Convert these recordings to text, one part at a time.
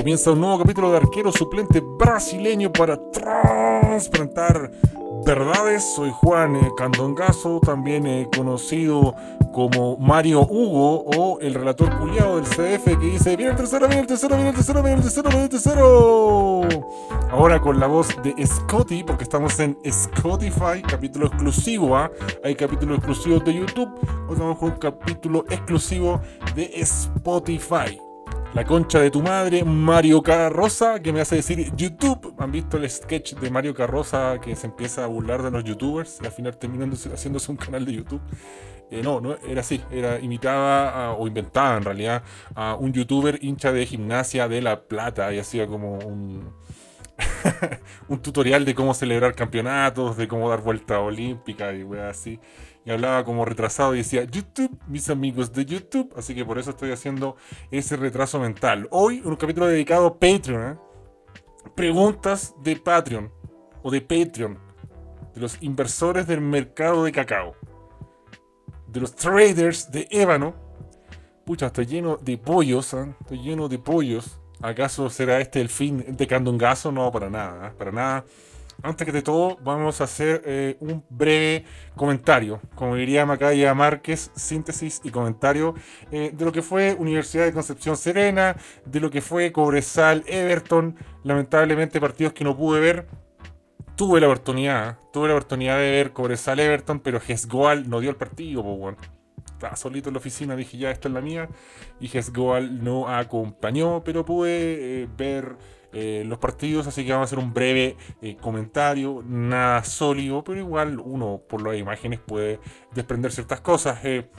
Comienza un nuevo capítulo de arquero suplente brasileño para trasplantar verdades. Soy Juan eh, Candongazo, también eh, conocido como Mario Hugo o el relator culiado del CDF que dice: Viene el tercero, viene el tercero, viene el tercero, viene el tercero, viene el tercero. Ahora con la voz de Scotty, porque estamos en Spotify, capítulo exclusivo. ¿ah? Hay capítulos exclusivos de YouTube. Hoy vamos con un capítulo exclusivo de Spotify. La concha de tu madre, Mario Carroza, que me hace decir YouTube. ¿Han visto el sketch de Mario Carroza que se empieza a burlar de los youtubers y al final terminando haciéndose un canal de YouTube? Eh, no, no era así, era imitada o inventada en realidad a un youtuber hincha de gimnasia de La Plata y hacía como un, tutorial de cómo celebrar campeonatos, de cómo dar vuelta olímpica y weá así hablaba como retrasado y decía YouTube, mis amigos de YouTube. Así que por eso estoy haciendo ese retraso mental. Hoy un capítulo dedicado a Patreon. ¿eh? Preguntas de Patreon o de Patreon. De los inversores del mercado de cacao. De los traders de ébano. Pucha, estoy lleno de pollos. ¿eh? Estoy lleno de pollos. ¿Acaso será este el fin de Candongazo? No, para nada. ¿eh? Para nada antes que de todo, vamos a hacer eh, un breve comentario, como diría Macaya Márquez, síntesis y comentario eh, de lo que fue Universidad de Concepción Serena, de lo que fue Cobresal, Everton, lamentablemente partidos que no pude ver. Tuve la oportunidad, tuve la oportunidad de ver Cobresal Everton, pero Gesgoal no dio el partido. Estaba solito en la oficina, dije ya, esta es la mía. Y Gesgoal no acompañó, pero pude eh, ver eh, los partidos, así que vamos a hacer un breve eh, comentario, nada sólido, pero igual uno por las imágenes puede desprender ciertas cosas. Eh,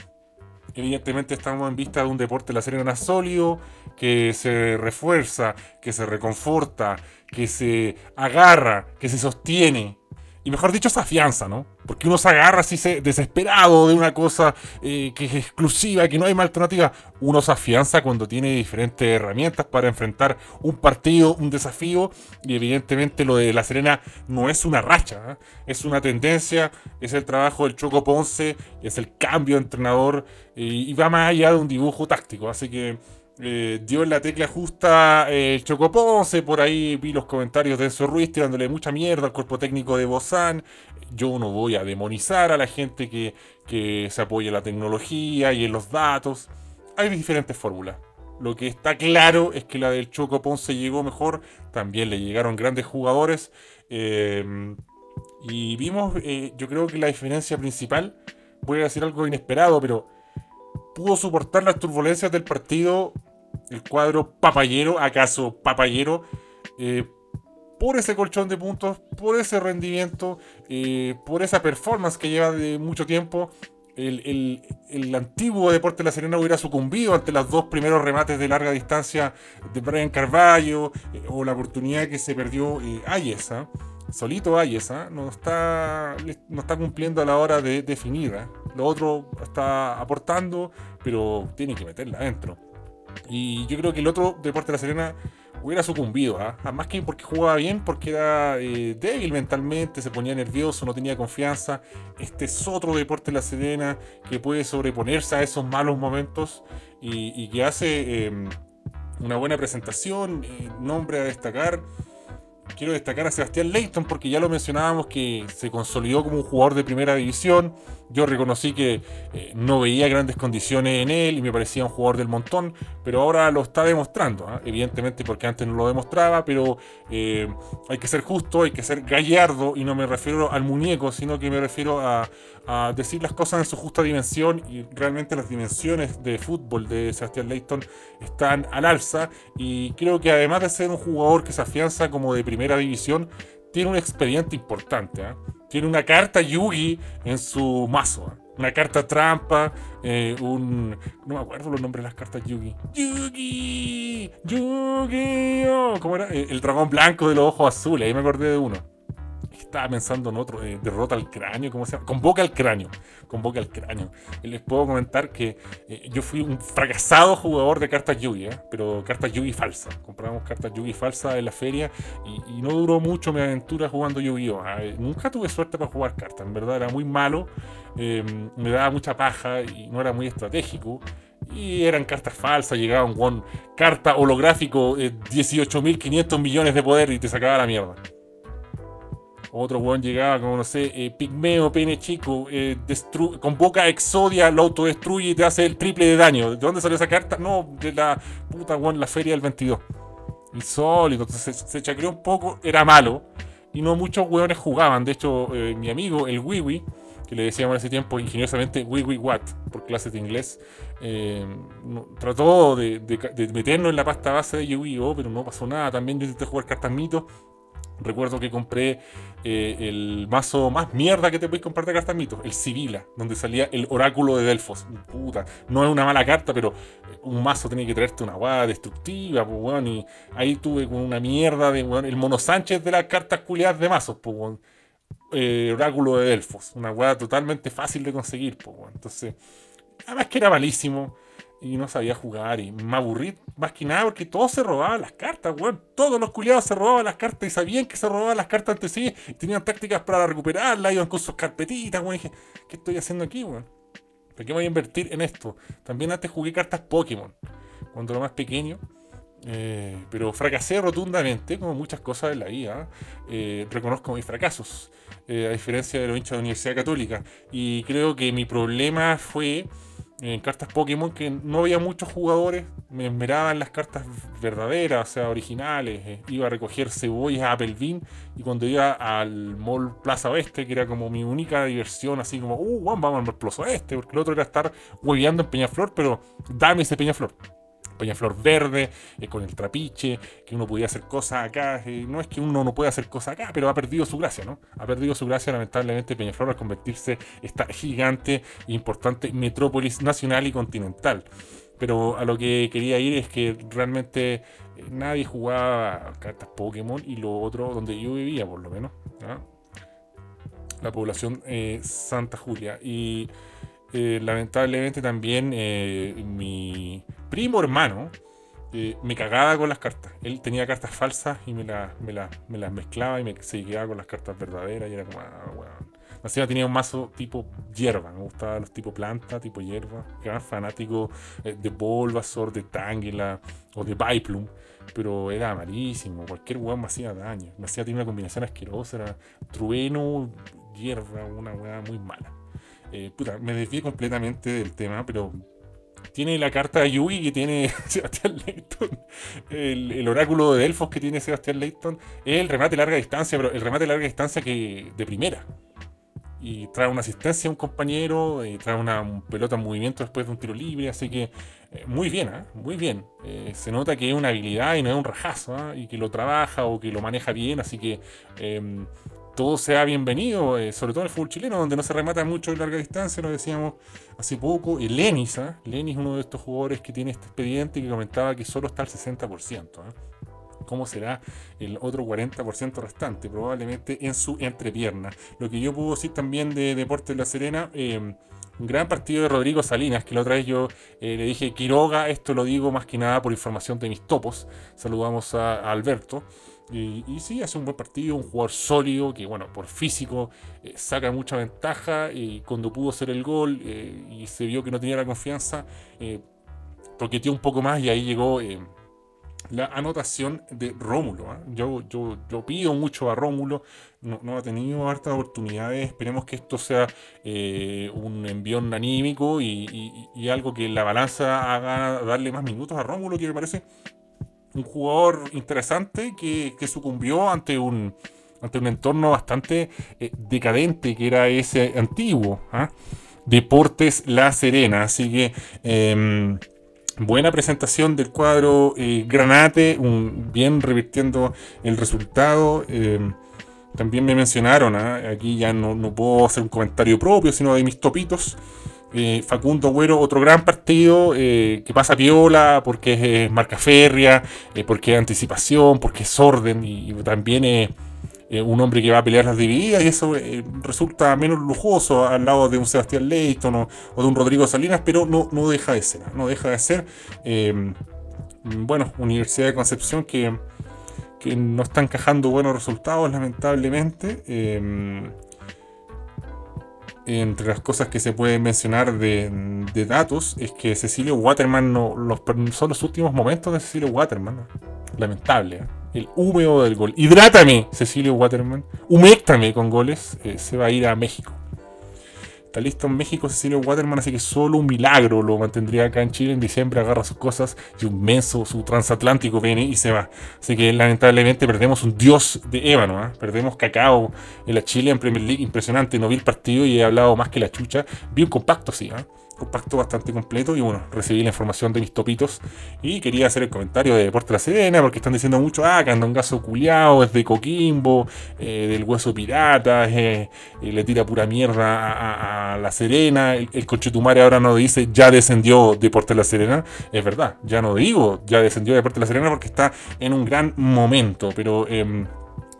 evidentemente estamos en vista de un deporte de la Serena sólido, que se refuerza, que se reconforta, que se agarra, que se sostiene y mejor dicho, esa fianza, ¿no? Porque uno se agarra así desesperado de una cosa eh, que es exclusiva, que no hay más alternativa. Uno se afianza cuando tiene diferentes herramientas para enfrentar un partido, un desafío. Y evidentemente lo de La Serena no es una racha, ¿eh? es una tendencia, es el trabajo del Choco Ponce, es el cambio de entrenador y va más allá de un dibujo táctico. Así que eh, dio en la tecla justa el eh, Chocoponce, por ahí vi los comentarios de Enzo Ruiz tirándole mucha mierda al cuerpo técnico de Bozán. Yo no voy a demonizar a la gente que, se apoya en la tecnología y en los datos. Hay diferentes fórmulas. Lo que está claro es que la del Choco Ponce llegó mejor. También le llegaron grandes jugadores. Eh, y vimos, yo creo que la diferencia principal, voy a decir algo inesperado, pero pudo soportar las turbulencias del partido el cuadro papayero, acaso papayero, eh, por ese colchón de puntos, por ese rendimiento, eh, por esa performance que lleva de mucho tiempo. El, antiguo Deporte de la Serena hubiera sucumbido ante los dos primeros remates de larga distancia de Brian Carballo eh, o la oportunidad que se perdió Ayes. Solito Ayes, ¿ah? no, está, no está cumpliendo a la hora de definir. ¿ah? Lo otro está aportando, pero tiene que meterla adentro. Y yo creo que el otro Deporte de la Serena hubiera sucumbido, más que porque jugaba bien, porque era eh, débil mentalmente, se ponía nervioso, no tenía confianza. Este es otro Deporte de la Serena que puede sobreponerse a esos malos momentos y, que hace em, una buena presentación, eh, nombre a destacar quiero destacar a Sebastián Leighton porque ya lo mencionábamos que se consolidó como un jugador de primera división. Yo reconocí que eh, no veía grandes condiciones en él y me parecía un jugador del montón, pero ahora lo está demostrando. ¿ah? Evidentemente porque antes no lo demostraba, pero eh, hay que ser justo, hay que ser gallardo y no me refiero al muñeco, sino que me refiero a, decir las cosas en su justa dimensión y realmente las dimensiones de fútbol de Sebastián Leighton están al alza y creo que además de ser un jugador que se afianza como de primera división, tiene un expediente importante. ¿eh? Tiene una carta Yugi en su mazo. ¿eh? Una carta trampa, eh, un... No me acuerdo los nombres de las cartas Yugi. Yugi, Yugi, oh, ¿cómo era? El dragón blanco de los ojos azules, ahí me acordé de uno estaba pensando en otro, eh, derrota al cráneo, ¿cómo se llama? Convoca al cráneo, convoca al cráneo. Les puedo comentar que eh, yo fui un fracasado jugador de cartas Yugi, ¿eh? pero cartas Yugi falsa. Compramos cartas Yugi falsa en la feria y, no duró mucho mi aventura jugando Yu-Gi-Oh! Ah, nunca tuve suerte para jugar cartas, en verdad era muy malo, me daba mucha paja y no era muy estratégico. Y eran cartas falsas, llegaban con carta holográfico, 18.500 millones de poder y te sacaba la mierda. Otro weón llegaba como, no sé, eh, Pigmeo, pene chico, eh, convoca Exodia, lo autodestruye y te hace el triple de daño. ¿De dónde salió esa carta? No, de la puta weón, la feria del 22. Insólito, entonces se, chacreó un poco, era malo. Y no muchos weones jugaban. De hecho, eh, mi amigo, el Wiwi, que le decíamos en ese tiempo ingeniosamente Wiwi What, por clases de inglés, eh, trató de, meternos en la pasta base de Yu-Gi-Oh! pero no pasó nada. También yo intenté jugar cartas mito Recuerdo que compré eh, el mazo más mierda que te podéis comprar de cartas mitos, el Sibila, donde salía el oráculo de Delfos. No es una mala carta, pero un mazo tiene que traerte una guada destructiva, y ahí tuve con una mierda de, el Mono Sánchez de las cartas culiadas de mazos, eh, oráculo de Delfos, una guada totalmente fácil de conseguir, pues, entonces, además que era malísimo y no sabía jugar y me aburrí más que nada porque todos se robaban las cartas, weón. Todos los culiados se robaban las cartas y sabían que se robaban las cartas antes sí y tenían tácticas para recuperarlas, iban con sus carpetitas, weón. Dije, ¿qué estoy haciendo aquí, weón? ¿Por qué voy a invertir en esto? También antes jugué cartas Pokémon cuando era más pequeño. Eh, pero fracasé rotundamente, como muchas cosas en la vida. Eh, reconozco mis fracasos, eh, a diferencia de los hinchas de la Universidad Católica. Y creo que mi problema fue en cartas Pokémon que no había muchos jugadores, me esmeraban las cartas verdaderas, o sea, originales. Eh, iba a recoger cebollas a Applebean y cuando iba al Mall Plaza Oeste, que era como mi única diversión, así como, uh, vamos al Mall Plaza Oeste, porque el otro era estar hueveando en Peñaflor, pero dame ese Peñaflor. Peñaflor verde, eh, con el trapiche, que uno podía hacer cosas acá. Eh, no es que uno no pueda hacer cosas acá, pero ha perdido su gracia, ¿no? Ha perdido su gracia, lamentablemente, Peñaflor al convertirse esta gigante e importante metrópolis nacional y continental. Pero a lo que quería ir es que realmente eh, nadie jugaba cartas Pokémon y lo otro donde yo vivía, por lo menos. La población Santa Julia. Y lamentablemente también mi primo hermano eh, me cagaba con las cartas. Él tenía cartas falsas y me, las mezclaba y me se quedaba con las cartas verdaderas y era como, ah, tenía un mazo tipo hierba, me gustaban los tipo planta, tipo hierba. Era fanático eh, de Bulbasaur, de Tangela o de Biplum, pero era malísimo. Cualquier weón me hacía daño. Me hacía tener una combinación asquerosa, era trueno, hierba, una weá muy mala. Eh, puta, me desvié completamente del tema, pero tiene la carta de Yui que tiene Sebastián Layton, el, oráculo de Delfos que tiene Sebastián es el remate larga distancia, pero el remate larga distancia que de primera. Y trae una asistencia a un compañero, y trae una pelota en movimiento después de un tiro libre, así que eh, muy bien, ¿eh? muy bien. Eh, se nota que es una habilidad y no es un rajazo, ¿ah? y que lo trabaja o que lo maneja bien, así que em, todo sea bienvenido, eh, sobre todo en el fútbol chileno, donde no se remata mucho en larga distancia, lo decíamos hace poco. Y Lenis, ¿eh? Lenis es uno de estos jugadores que tiene este expediente y que comentaba que solo está al 60%. ¿eh? ¿Cómo será el otro 40% restante? Probablemente en su entrepierna. Lo que yo puedo decir también de Deportes de La Serena, eh, un gran partido de Rodrigo Salinas, que la otra vez yo le dije Quiroga, esto lo digo más que nada por información de mis topos. Saludamos a Alberto. Y, sí, hace un buen partido, un jugador sólido que, bueno, por físico eh, saca mucha ventaja. Y cuando pudo hacer el gol eh, y se vio que no tenía la confianza, eh, toqueteó un poco más y ahí llegó la anotación de Rómulo. ¿ah? Yo, yo, yo, pido mucho a Rómulo, no, ha tenido hartas oportunidades. Esperemos que esto sea un envión anímico y, y, algo que la balanza haga darle más minutos a Rómulo, que me parece un jugador interesante que, sucumbió ante un, ante un entorno bastante eh, decadente que era ese antiguo. ¿ah? Deportes La Serena. Así que em, buena presentación del cuadro eh, Granate, bien revirtiendo el resultado. Em, también me mencionaron, ¿ah? aquí ya no, no, puedo hacer un comentario propio, sino de mis topitos. Eh, Facundo Agüero, otro gran partido eh, que pasa piola porque es marca férrea, eh, porque es anticipación, porque es orden y, también es un hombre que va a pelear las divididas y eso resulta menos lujoso al lado de un Sebastián Leighton o, de un Rodrigo Salinas, pero no, no deja de ser, no deja de ser. bueno, Universidad de Concepción que, que no está encajando buenos resultados lamentablemente entre las cosas que se pueden mencionar de, datos es que Cecilio Waterman, no, los, son los últimos momentos de Cecilio Waterman. Lamentable. ¿eh? El húmedo del gol. Hidrátame, Cecilio Waterman. Huméctame con goles. Eh, se va a ir a México. Está listo en México Cecilio Waterman, así que solo un milagro lo mantendría acá en Chile. En diciembre agarra sus cosas y un menso, su transatlántico viene y se va. Así que lamentablemente perdemos un dios de ébano. ¿ah? Perdemos cacao en la Chile en Premier League. Impresionante. No vi el partido y he hablado más que la chucha. Vi un compacto, sí. ¿ah? Pacto bastante completo y bueno, recibí la información de mis topitos. Y quería hacer el comentario de Deporte La Serena porque están diciendo mucho, ah, Candongazo culiao, es de Coquimbo, eh, del hueso pirata, eh, le tira pura mierda a, La Serena, el, el Conchetumare ahora no dice, ya descendió Deporte La Serena, es verdad, ya no digo, ya descendió Deporte La Serena porque está en un gran momento, pero...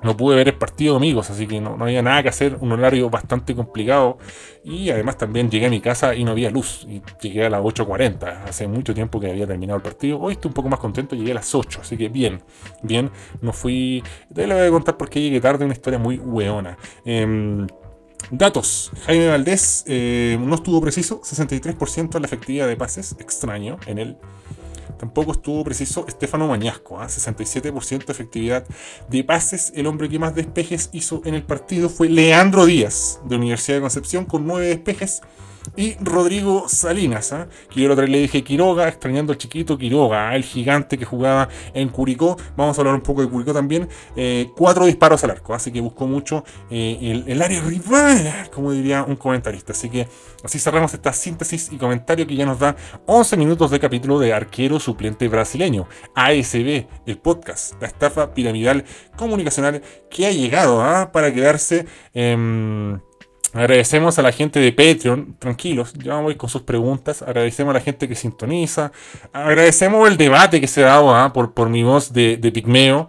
No pude ver el partido, amigos, así que no, había nada que hacer, un horario bastante complicado. Y además también llegué a mi casa y no había luz. Y llegué a las 8.40. Hace mucho tiempo que había terminado el partido. Hoy estoy un poco más contento, llegué a las 8. Así que bien, bien. No fui. Te lo voy a contar porque llegué tarde, una historia muy weona. Em, datos. Jaime Valdés eh, no estuvo preciso, 63% de la efectividad de pases, extraño, en el Tampoco estuvo preciso Estefano Mañasco, 67% ¿ah? de efectividad de pases. El hombre que más despejes hizo en el partido fue Leandro Díaz, de Universidad de Concepción, con 9 despejes y Rodrigo Salinas, ¿ah? que yo la otra vez le dije Quiroga, extrañando al chiquito Quiroga, ¿ah? el gigante que jugaba en Curicó. Vamos a hablar un poco de Curicó también. Eh, cuatro disparos al arco, así que buscó mucho eh, el, área rival, como diría un comentarista. Así que así cerramos esta síntesis y comentario que ya nos da 11 minutos de capítulo de arquero suplente brasileño. ASB, el podcast, la estafa piramidal comunicacional que ha llegado ¿ah? para quedarse. Eh, Agradecemos a la gente de Patreon, tranquilos, ya voy con sus preguntas. Agradecemos a la gente que sintoniza. Agradecemos el debate que se dado ¿ah? por, por mi voz de, de pigmeo.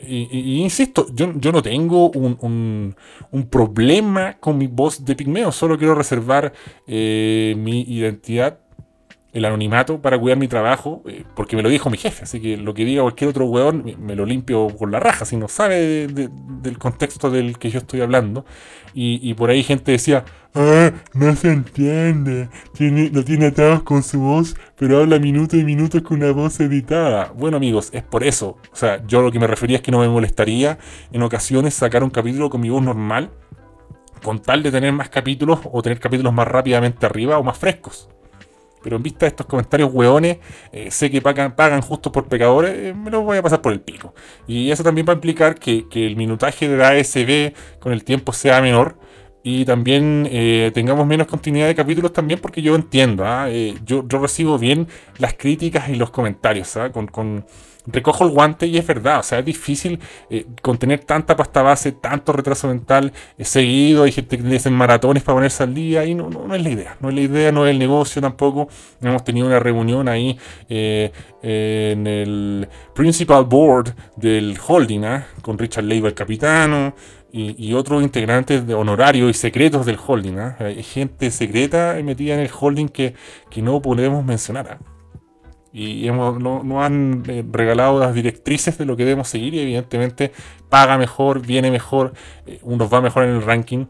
Y, insisto, yo, yo, no tengo un, un, problema con mi voz de pigmeo, solo quiero reservar eh, mi identidad el anonimato para cuidar mi trabajo, eh, porque me lo dijo mi jefe, así que lo que diga cualquier otro weón me, lo limpio con la raja, si no sabe del contexto del que yo estoy hablando. Y, por ahí gente decía, ah, no se entiende, tiene, lo tiene atados con su voz, pero habla minutos y minutos con una voz editada. Bueno amigos, es por eso. O sea, yo lo que me refería es que no me molestaría en ocasiones sacar un capítulo con mi voz normal, con tal de tener más capítulos o tener capítulos más rápidamente arriba o más frescos. Pero en vista de estos comentarios hueones, eh, sé que pagan, pagan justo por pecadores, eh, me los voy a pasar por el pico. Y eso también va a implicar que, el minutaje de la ASB con el tiempo sea menor y también eh, tengamos menos continuidad de capítulos también porque yo entiendo, ¿ah? yo, yo, recibo bien las críticas y los comentarios ¿ah? con, recojo el guante y es verdad, o sea, es difícil eh, contener tanta pasta base, tanto retraso mental eh, seguido, hay gente que le maratones para ponerse al día y no, no, es la idea, no es la idea, no es el negocio tampoco. Hemos tenido una reunión ahí eh, en el Principal Board del holding, ¿ah? con Richard Leiva, el capitano. Y, otros integrantes de honorarios y secretos del holding. ¿ah? Hay gente secreta metida en el holding que, que no podemos mencionar. Y hemos, no, nos han eh, regalado las directrices de lo que debemos seguir y evidentemente paga mejor, viene mejor, eh, uno va mejor en el ranking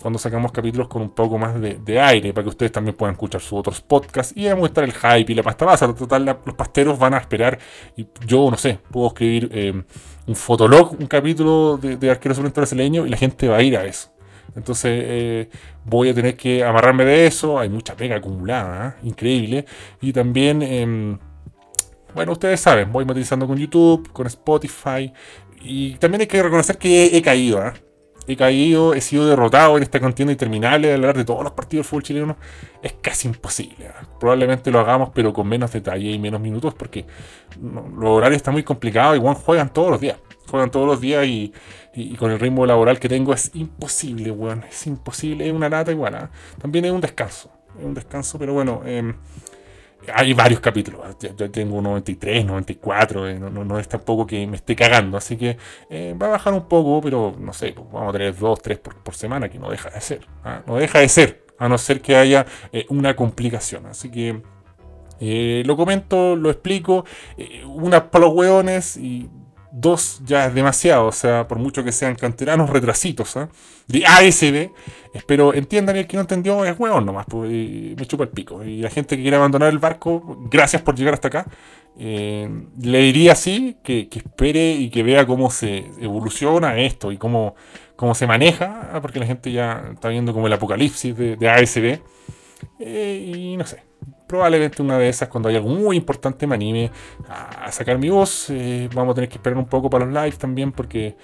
cuando sacamos capítulos con un poco más de, aire para que ustedes también puedan escuchar sus otros podcasts y estar el hype y la pasta base. Total, los pasteros van a esperar y yo no sé, puedo escribir eh, un fotolog, un capítulo de, de Arquero Suplente Brasileño y la gente va a ir a eso. Entonces eh, voy a tener que amarrarme de eso. Hay mucha pega acumulada, increíble. Y también, em, bueno, ustedes saben, voy monetizando con YouTube, con Spotify. Y también hay que reconocer que he, caído. ¿eh? He caído, he sido derrotado en esta contienda interminable de hablar de todos los partidos de fútbol chileno. Es casi imposible. Probablemente lo hagamos, pero con menos detalle y menos minutos, porque los horarios están muy complicados. Igual juegan todos los días. Juegan todos los días y y, con el ritmo laboral que tengo es imposible, weón. Es imposible, es una lata igual. ¿ah? También es un descanso. Es un descanso, pero bueno. Em, hay varios capítulos. ¿ah? Yo tengo 93, 94. Eh, no, no, es tampoco que me esté cagando. Así que eh, va a bajar un poco, pero no sé. Pues vamos a tener dos, tres por, por semana, que no deja de ser. ¿ah? No deja de ser. A no ser que haya eh, una complicación. Así que. lo comento, lo explico, unas para los hueones y dos ya es demasiado, o sea, por mucho que sean canteranos retrasitos, ¿eh? de ASB, espero entiendan y el que no entendió es hueón nomás, pues, me chupa el pico. Y la gente que quiere abandonar el barco, gracias por llegar hasta acá. Eh, le diría así, que, espere y que vea cómo se evoluciona esto y cómo, cómo se maneja, porque la gente ya está viendo como el apocalipsis de, ASB. Eh, y no sé, probablemente una de esas, cuando haya algo muy importante, me anime a, sacar mi voz. Eh, vamos a tener que esperar un poco para los lives también, porque eh,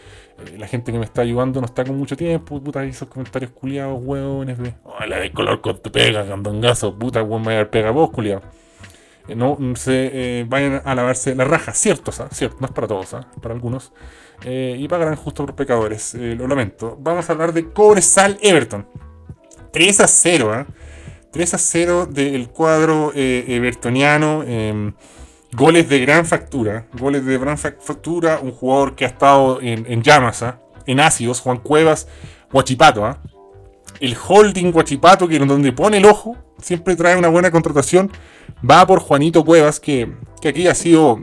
la gente que me está ayudando no está con mucho tiempo. Puta, esos comentarios culiados, hueones de. Hola, de color con tu pega, candongazo. Puta, me a pega vos, culiado. Eh, no se vayan a lavarse la raja, cierto, cierto, no es para todos, para algunos. y pagarán justo por pecadores, lo lamento. Vamos a hablar de Cobresal Everton. 3 a 0, ¿ah? 3 a 0 del cuadro eh, evertoniano. Em, goles de gran factura. Goles de gran factura. Un jugador que ha estado en, llamas, ¿ah? en ácidos. Juan Cuevas, Guachipato. ¿ah? El holding Guachipato, que donde pone el ojo, siempre trae una buena contratación. Va por Juanito Cuevas, que, aquí ha sido.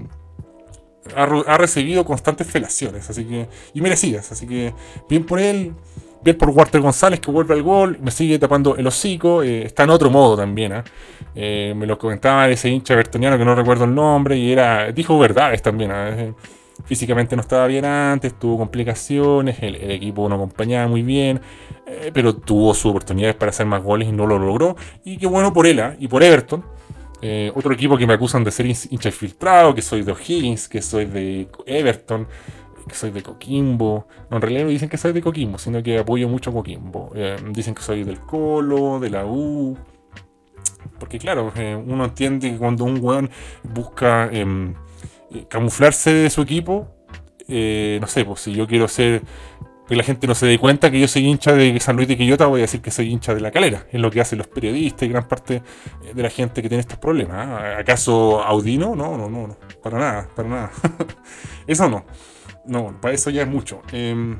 Ha, recibido constantes felaciones, así que. Y merecidas. Así que bien por él bien por Walter González que vuelve al gol, me sigue tapando el hocico, eh, está en otro modo también. ¿ah? ¿eh? me lo comentaba ese hincha bertoniano que no recuerdo el nombre y era dijo verdades también. ¿ah? Eh, físicamente no estaba bien antes, tuvo complicaciones, el, equipo no acompañaba muy bien, pero tuvo sus oportunidades para hacer más goles y no lo logró. Y qué bueno por él ¿ah? y por Everton. otro equipo que me acusan de ser hincha infiltrado, que soy de O'Higgins, que soy de Everton que soy de Coquimbo. En realidad no dicen que soy de Coquimbo, sino que apoyo mucho a Coquimbo. Eh, dicen que soy del Colo, de la U. Porque claro, eh, uno entiende que cuando un weón busca em, eh, camuflarse de su equipo, no sé, pues si yo quiero ser que la gente no se dé cuenta que yo soy hincha de San Luis de Quillota, voy a decir que soy hincha de la calera. Es lo que hacen los periodistas y gran parte de la gente que tiene estos problemas. ¿Acaso Audino? No, no, no, no. Para nada, para nada. Eso no. No, para eso ya es mucho. Em,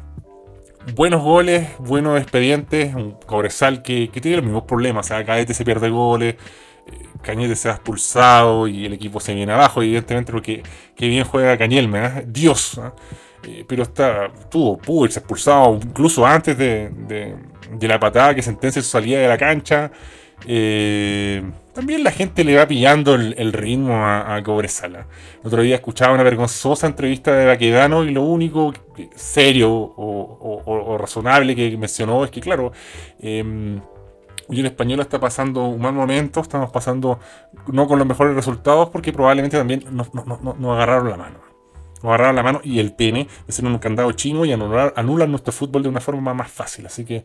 buenos goles, buenos expedientes, un Cobresal que, tiene los mismos problemas. O sea, Caete se pierde goles, eh, Cañete se ha expulsado y el equipo se viene abajo, evidentemente, porque qué bien juega Cañelme, ¿eh? Dios. ¿ah? Eh, pero está, tuvo, irse expulsado incluso antes de, la patada que sentencia su salida de la cancha. Eh, también la gente le va pillando el, ritmo a, a, Cobresala. El otro día escuchaba una vergonzosa entrevista de Baquedano y lo único serio o, razonable que mencionó es que, claro, eh, Unión Española está pasando un mal momento, estamos pasando no con los mejores resultados porque probablemente también nos, agarraron la mano. Nos agarraron la mano y el pene ser un candado chino y anular, anulan nuestro fútbol de una forma más fácil. Así que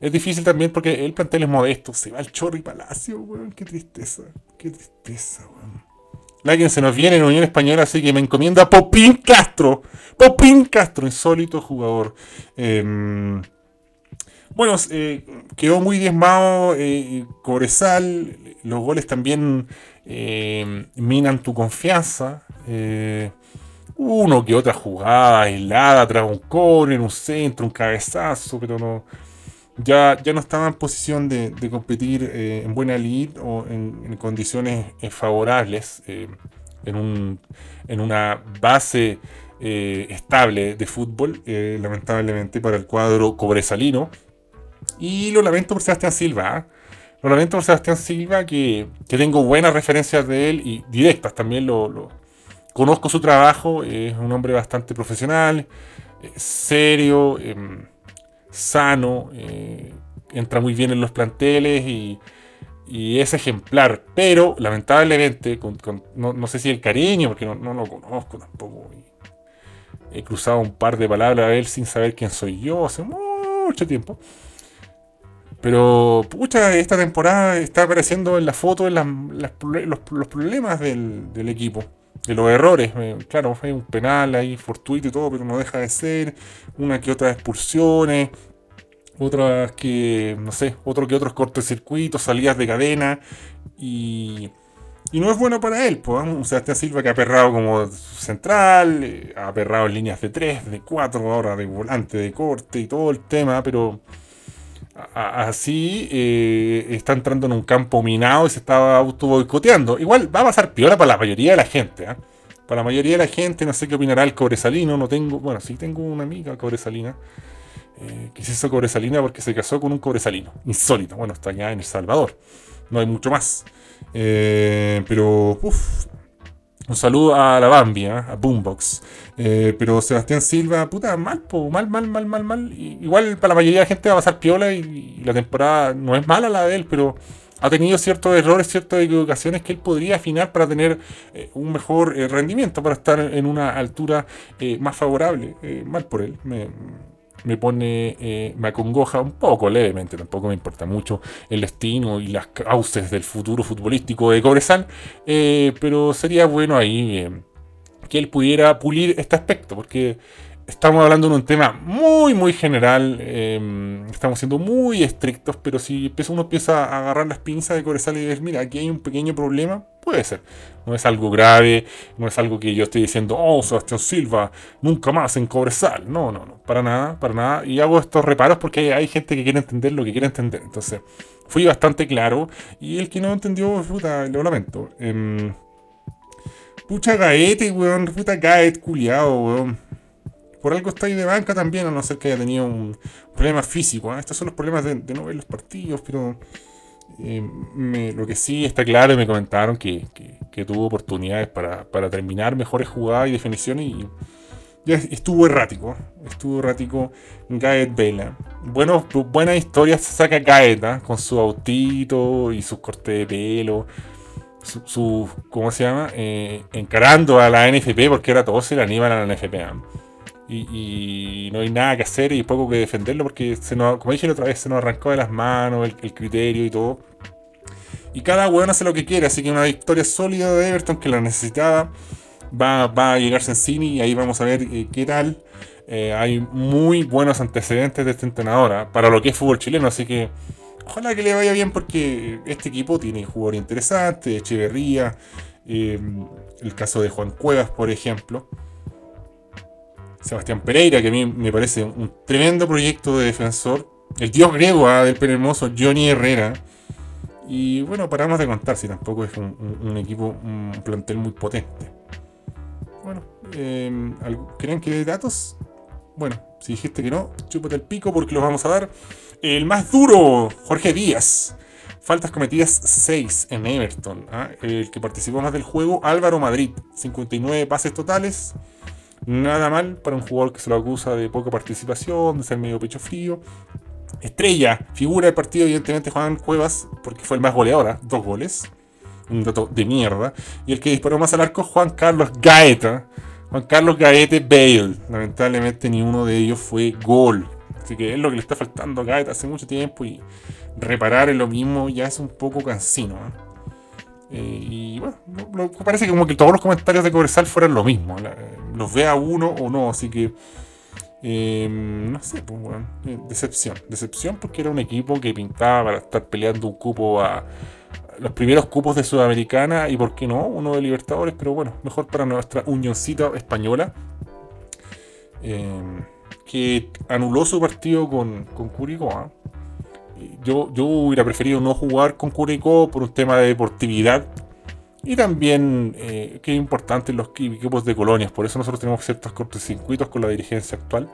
es difícil también porque el plantel es modesto. Se va el Chorri Palacio, weón. Qué tristeza. Qué tristeza, weón. Alguien se nos viene en Unión Española, así que me encomienda Popín Castro. Popín Castro, insólito jugador. Em, bueno, eh, quedó muy diezmado eh, Cobresal. Los goles también em, minan tu confianza. Eh, uno que otra jugada aislada tras un corner, un centro, un cabezazo, pero no ya, ya no estaba en posición de, competir eh, en buena lead o en, condiciones eh, favorables, eh, en, un, en, una base estable de fútbol, lamentablemente para el cuadro cobresalino. Y lo lamento por Sebastián Silva. Lo lamento por Sebastián Silva, que, que, tengo buenas referencias de él y directas también. Lo, lo conozco su trabajo, es un hombre bastante profesional, serio em, sano, eh, entra muy bien en los planteles y, es ejemplar. Pero lamentablemente, no, sé si el cariño, porque no, lo conozco tampoco. he cruzado un par de palabras a él sin saber quién soy yo hace mucho tiempo. Pero, pucha, esta temporada está apareciendo en la foto los, problemas del, equipo, de los errores. Eh, claro, fue un penal ahí fortuito y todo, pero no deja de ser. Una que otra expulsiones, otras que, no sé, otro que otros cortocircuitos, salidas de cadena. Y, y no es bueno para él. Pues, o sea, Sebastián Silva que ha perrado como central, eh, ha perrado en líneas de 3, de 4, ahora de volante, de corte y todo el tema, pero así eh, está entrando en un campo minado y se está auto boicoteando. Igual va a pasar piola para la mayoría de la gente. ¿ah? Para la mayoría de la gente, no sé qué opinará el cobresalino, no tengo, bueno, sí tengo una amiga cobresalina, eh, que se hizo cobresalina porque se casó con un cobresalino, insólito, bueno, está allá en El Salvador, no hay mucho más. Eh, pero, uff, un saludo a la Bambi, ¿eh? a Boombox. Eh, pero Sebastián Silva, puta, mal, mal, mal, mal, mal, mal. Igual para la mayoría de la gente va a pasar piola y, la temporada no es mala la de él, pero ha tenido ciertos errores, ciertas equivocaciones que él podría afinar para tener eh, un mejor rendimiento, para estar en una altura más favorable. mal por él. Me, me pone, eh, me acongoja un poco levemente, tampoco me importa mucho el destino y las cauces del futuro futbolístico de Cobresal, eh, pero sería bueno ahí eh, que él pudiera pulir este aspecto, porque estamos hablando de un tema muy, muy general. Em, estamos siendo muy estrictos, pero si uno empieza a agarrar las pinzas de Cobresal y decir, mira, aquí hay un pequeño problema, puede ser. No es algo grave, no es algo que yo esté diciendo, oh, Sebastián Silva, nunca más en Cobresal. No, no, no, para nada, para nada. Y hago estos reparos porque hay gente que quiere entender lo que quiere entender. Entonces, fui bastante claro. Y el que no entendió, puta, lo lamento. Eh, pucha gaete, weón, puta gaet, culiado, weón por algo está ahí de banca también, a no ser que haya tenido un problema físico. ¿eh? Estos son los problemas de, no ver los partidos, pero eh, lo que sí está claro y me comentaron que, tuvo oportunidades para, terminar mejores jugadas y definiciones y ya estuvo errático. Estuvo errático Gaet Vela. Bueno, buenas historias saca Gaet ¿eh? con su autito y sus cortes de pelo. Su, ¿cómo se llama? encarando a la NFP porque ahora todos se le animan a la NFP y, no hay nada que hacer y poco que defenderlo porque, como dije la otra vez, se nos arrancó de las manos el, criterio y todo. Y cada weón hace lo que quiere, así que una victoria sólida de Everton que la necesitaba va, va a llegarse en cine y ahí vamos a ver eh, qué tal. Eh, hay muy buenos antecedentes de esta entrenadora ¿ah? para lo que es fútbol chileno, así que ojalá que le vaya bien porque este equipo tiene jugadores interesantes, Echeverría, eh, el caso de Juan Cuevas, por ejemplo. Sebastián Pereira, que a mí me parece un tremendo proyecto de defensor. El dios griego ah, del Hermoso, Johnny Herrera. Y bueno, paramos de contar si tampoco es un, equipo, un plantel muy potente. Bueno, eh, ¿creen que hay datos? Bueno, si dijiste que no, chúpate el pico porque los vamos a dar. El más duro, Jorge Díaz. Faltas cometidas 6 en Everton. ¿ah? El que participó más del juego, Álvaro Madrid. 59 pases totales. Nada mal para un jugador que se lo acusa de poca participación, de ser medio pecho frío. Estrella, figura del partido, evidentemente Juan Cuevas, porque fue el más goleador, ¿ah? dos goles. Un dato de mierda. Y el que disparó más al arco, Juan Carlos Gaeta. Juan Carlos Gaete Bale. Lamentablemente ni uno de ellos fue gol. Así que es lo que le está faltando a Gaeta hace mucho tiempo y reparar en lo mismo ya es un poco cansino. ¿ah? Eh, y bueno, parece que como que todos los comentarios de Cobresal fueran lo mismo. Los vea uno o no, así que. Em, no sé, pues bueno, eh, decepción. Decepción porque era un equipo que pintaba para estar peleando un cupo a, los primeros cupos de Sudamericana y, ¿por qué no? Uno de Libertadores, pero bueno, mejor para nuestra unioncita española. Em, que anuló su partido con, con Curicó. ¿ah? yo, yo hubiera preferido no jugar con Curicó por un tema de deportividad y también eh, que importante los equipos de colonias. Por eso nosotros tenemos ciertos cortocircuitos con la dirigencia actual,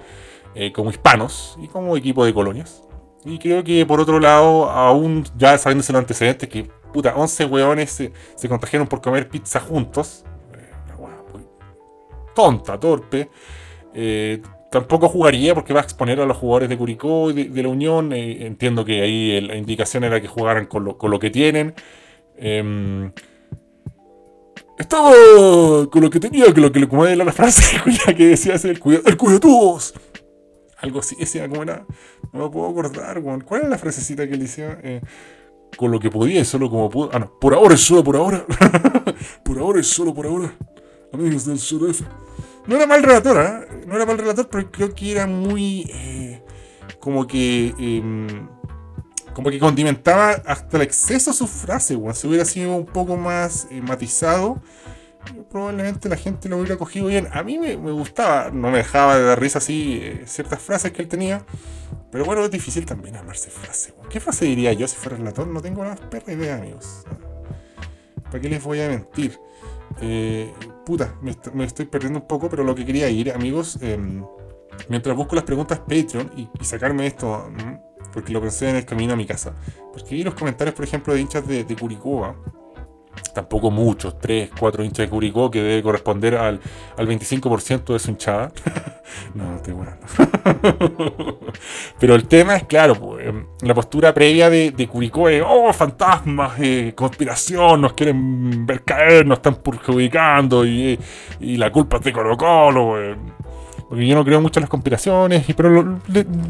eh, como hispanos y como equipo de colonias. Y creo que por otro lado, aún ya sabiéndose los antecedentes, que puta, 11 hueones se, se contagiaron por comer pizza juntos. Eh, tonta, torpe. Tampoco jugaría porque va a exponer a los jugadores de Curicó y de, la Unión. Eh, entiendo que ahí la indicación era que jugaran con lo, que tienen. Estaba con lo que tenía, que lo que le como era la frase que decía el cuidado, el cuidado Algo así, decía como era. No me puedo acordar, ¿cuál era la frasecita que le decía? Eh, con lo que podía y solo como pudo. Ah, no, por ahora es solo por ahora. por ahora es solo por ahora. Amigos del surf. No era mal relator, ¿eh? No era mal relator, pero creo que era muy. Eh, como que. Em, como que condimentaba hasta el exceso su frase, weón. Si hubiera sido un poco más eh, matizado, probablemente la gente lo hubiera cogido bien. A mí me, gustaba, no me dejaba de dar risa así eh, ciertas frases que él tenía. Pero bueno, es difícil también armarse frases. ¿Qué frase diría yo si fuera relator? No tengo la perra idea, amigos. ¿Para qué les voy a mentir? Eh, puta, me, estoy perdiendo un poco, pero lo que quería ir, amigos, em, mientras busco las preguntas Patreon y, sacarme esto, porque lo pensé en el camino a mi casa. Porque vi los comentarios, por ejemplo, de hinchas de, de Curicó, tampoco muchos, 3, 4 hinchas de Curicó, que debe corresponder al, al 25% de su hinchada. no, estoy bueno. Pero el tema es, claro, pues, em, la postura previa de, de Curicó es, oh, fantasmas, eh, conspiración, nos quieren ver caer, nos están perjudicando y, y la culpa es de Colo Colo. Eh porque yo no creo mucho en las conspiraciones, pero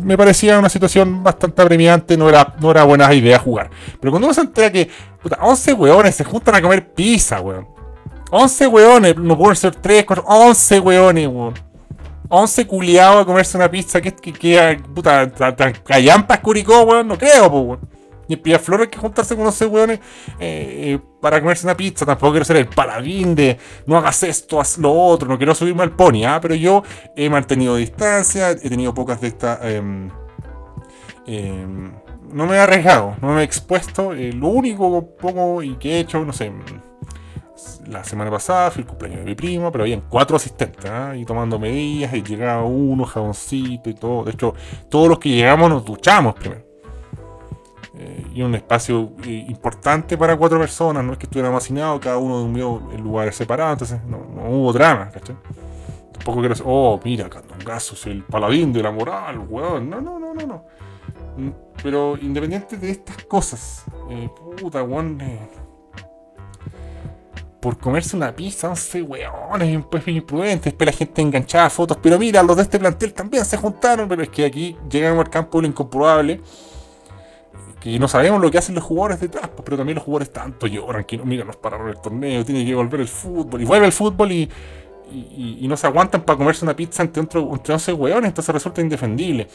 me parecía una situación bastante apremiante, no era, no era buena idea jugar. Pero cuando uno se entera que, puta, 11 weones se juntan a comer pizza, weón. 11 weones, no pueden ser 3, 4, 11 weones, weón. 11 culiados a comerse una pizza que, que, que puta, callampas curicó, weón, no creo, weón. Y en Flores que juntarse con unos hueones eh, para comerse una pizza. Tampoco quiero ser el paladín de no hagas esto, haz lo otro. No quiero subirme al pony, ¿ah? pero yo he mantenido distancia, he tenido pocas de estas. Em, em, no me he arriesgado, no me he expuesto. Eh, lo único poco y que he hecho, no sé. La semana pasada fui el cumpleaños de mi primo, pero habían cuatro asistentes, ¿ah? y tomando medidas, y llegaba uno, jaboncito y todo. De hecho, todos los que llegamos nos duchamos primero. Eh, y un espacio eh, importante para cuatro personas, no es que estuviera hacinado, cada uno durmió en lugares separados, entonces no, hubo drama, ¿cachai? Tampoco quiero decir, oh, mira, Candongazo el paladín de la moral, weón. No, no, no, no, no. Mm, pero independiente de estas cosas, eh, puta, weón. por comerse una pizza, 11 weones, pues imprudentes, después la gente enganchada fotos. Pero mira, los de este plantel también se juntaron, pero es que aquí llegamos al campo de lo incomprobable que no sabemos lo que hacen los jugadores detrás, pues, pero también los jugadores tanto lloran que no, mira, nos pararon el torneo, tiene que volver el fútbol, y vuelve el fútbol y, y, no se aguantan para comerse una pizza entre, entre 11 hueones, entonces resulta indefendible.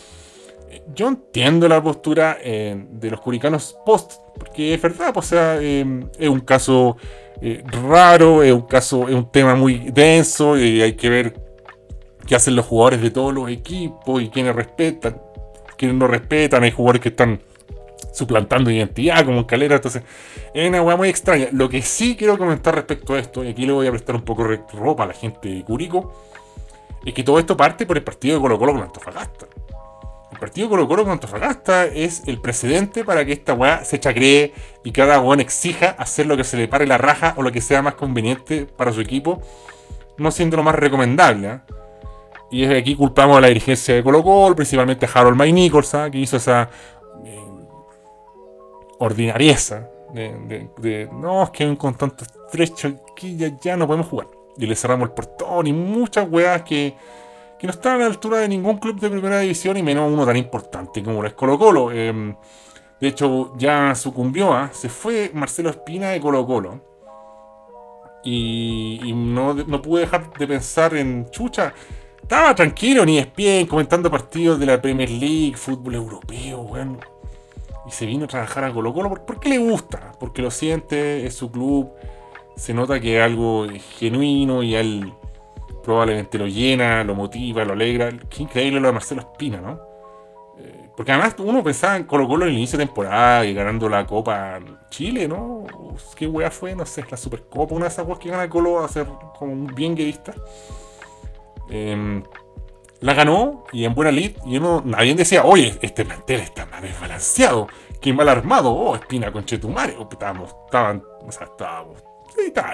Yo entiendo la postura eh, de los curicanos post, porque es verdad, pues, o sea, eh, es un caso eh, raro, es un caso, es un tema muy denso, y hay que ver qué hacen los jugadores de todos los equipos y quiénes respetan, quiénes no respetan, hay jugadores que están suplantando identidad como en calera. Entonces, es una weá muy extraña. Lo que sí quiero comentar respecto a esto, y aquí le voy a prestar un poco de ropa a la gente de Curico, es que todo esto parte por el partido de Colo Colo con Antofagasta. El partido de Colo Colo con Antofagasta es el precedente para que esta weá se chacree y cada weón exija hacer lo que se le pare la raja o lo que sea más conveniente para su equipo, no siendo lo más recomendable. ¿eh? Y es aquí culpamos a la dirigencia de Colo Colo, principalmente a Harold May Nichols, ¿eh? que hizo esa ordinarieza. De, no, es que con tanto estrecho que ya, no podemos jugar. Y le cerramos el portón y muchas weas que, que no están a la altura de ningún club de primera división y menos uno tan importante como lo es Colo Colo. Em, de hecho, ya sucumbió, ¿ah? se fue Marcelo Espina de Colo Colo. Y, no, no, pude dejar de pensar en Chucha. Estaba tranquilo, ni es bien, comentando partidos de la Premier League, fútbol europeo, weón y se vino a trabajar a Colo Colo porque le gusta, porque lo siente, es su club, se nota que es algo genuino y él probablemente lo llena, lo motiva, lo alegra. Qué increíble lo de Marcelo Espina, ¿no? Eh, porque además uno pensaba en Colo Colo en el inicio de temporada y ganando la Copa Chile, ¿no? ¿Qué weá fue? No sé, la Supercopa, una de esas weas que gana Colo a ser como un bien guerista. Eh, la ganó y en buena lead. Y uno, nadie decía, oye, este plantel está más desbalanceado, que mal armado, oh, Espina con Chetumare. Oh, estábamos, estaban, o sea, estábamos,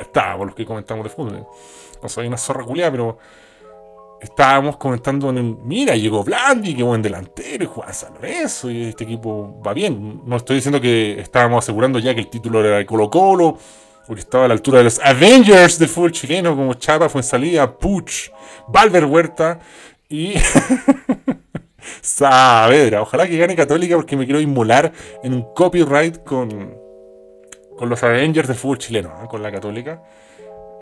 estábamos los que comentamos de fútbol. No soy una zorra culiada, pero estábamos comentando en el, mira, llegó Blandi, qué buen delantero, y Juan San Lorenzo, y este equipo va bien. No estoy diciendo que estábamos asegurando ya que el título era de Colo Colo, porque estaba a la altura de los Avengers del fútbol chileno, como Chapa, fue en salida, Puch, Valver Huerta, y. Saavedra. Ojalá que gane Católica porque me quiero inmolar en un copyright con, con los Avengers del fútbol chileno, ¿eh? con la Católica.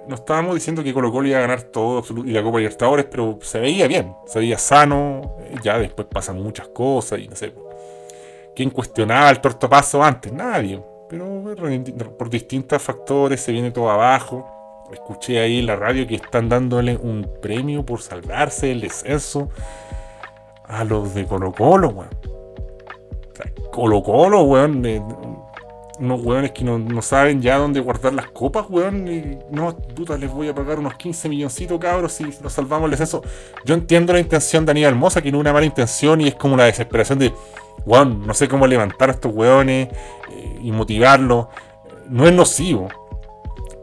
No estábamos diciendo que Colo Colo iba a ganar todo y la Copa Libertadores, pero se veía bien, se veía sano. Ya después pasan muchas cosas y no sé. ¿Quién cuestionaba el tortopaso antes? Nadie. Pero por distintos factores se viene todo abajo escuché ahí en la radio que están dándole un premio por salvarse del descenso a los de Colo Colo, weón. Colo Colo, weón. unos hueones que no, saben ya dónde guardar las copas, weón. Y no, puta, les voy a pagar unos 15 milloncitos, cabros, si nos salvamos el descenso. Yo entiendo la intención de Aníbal Mosa, que no es una mala intención y es como la desesperación de, weón, no sé cómo levantar a estos hueones eh, y motivarlos. No es nocivo,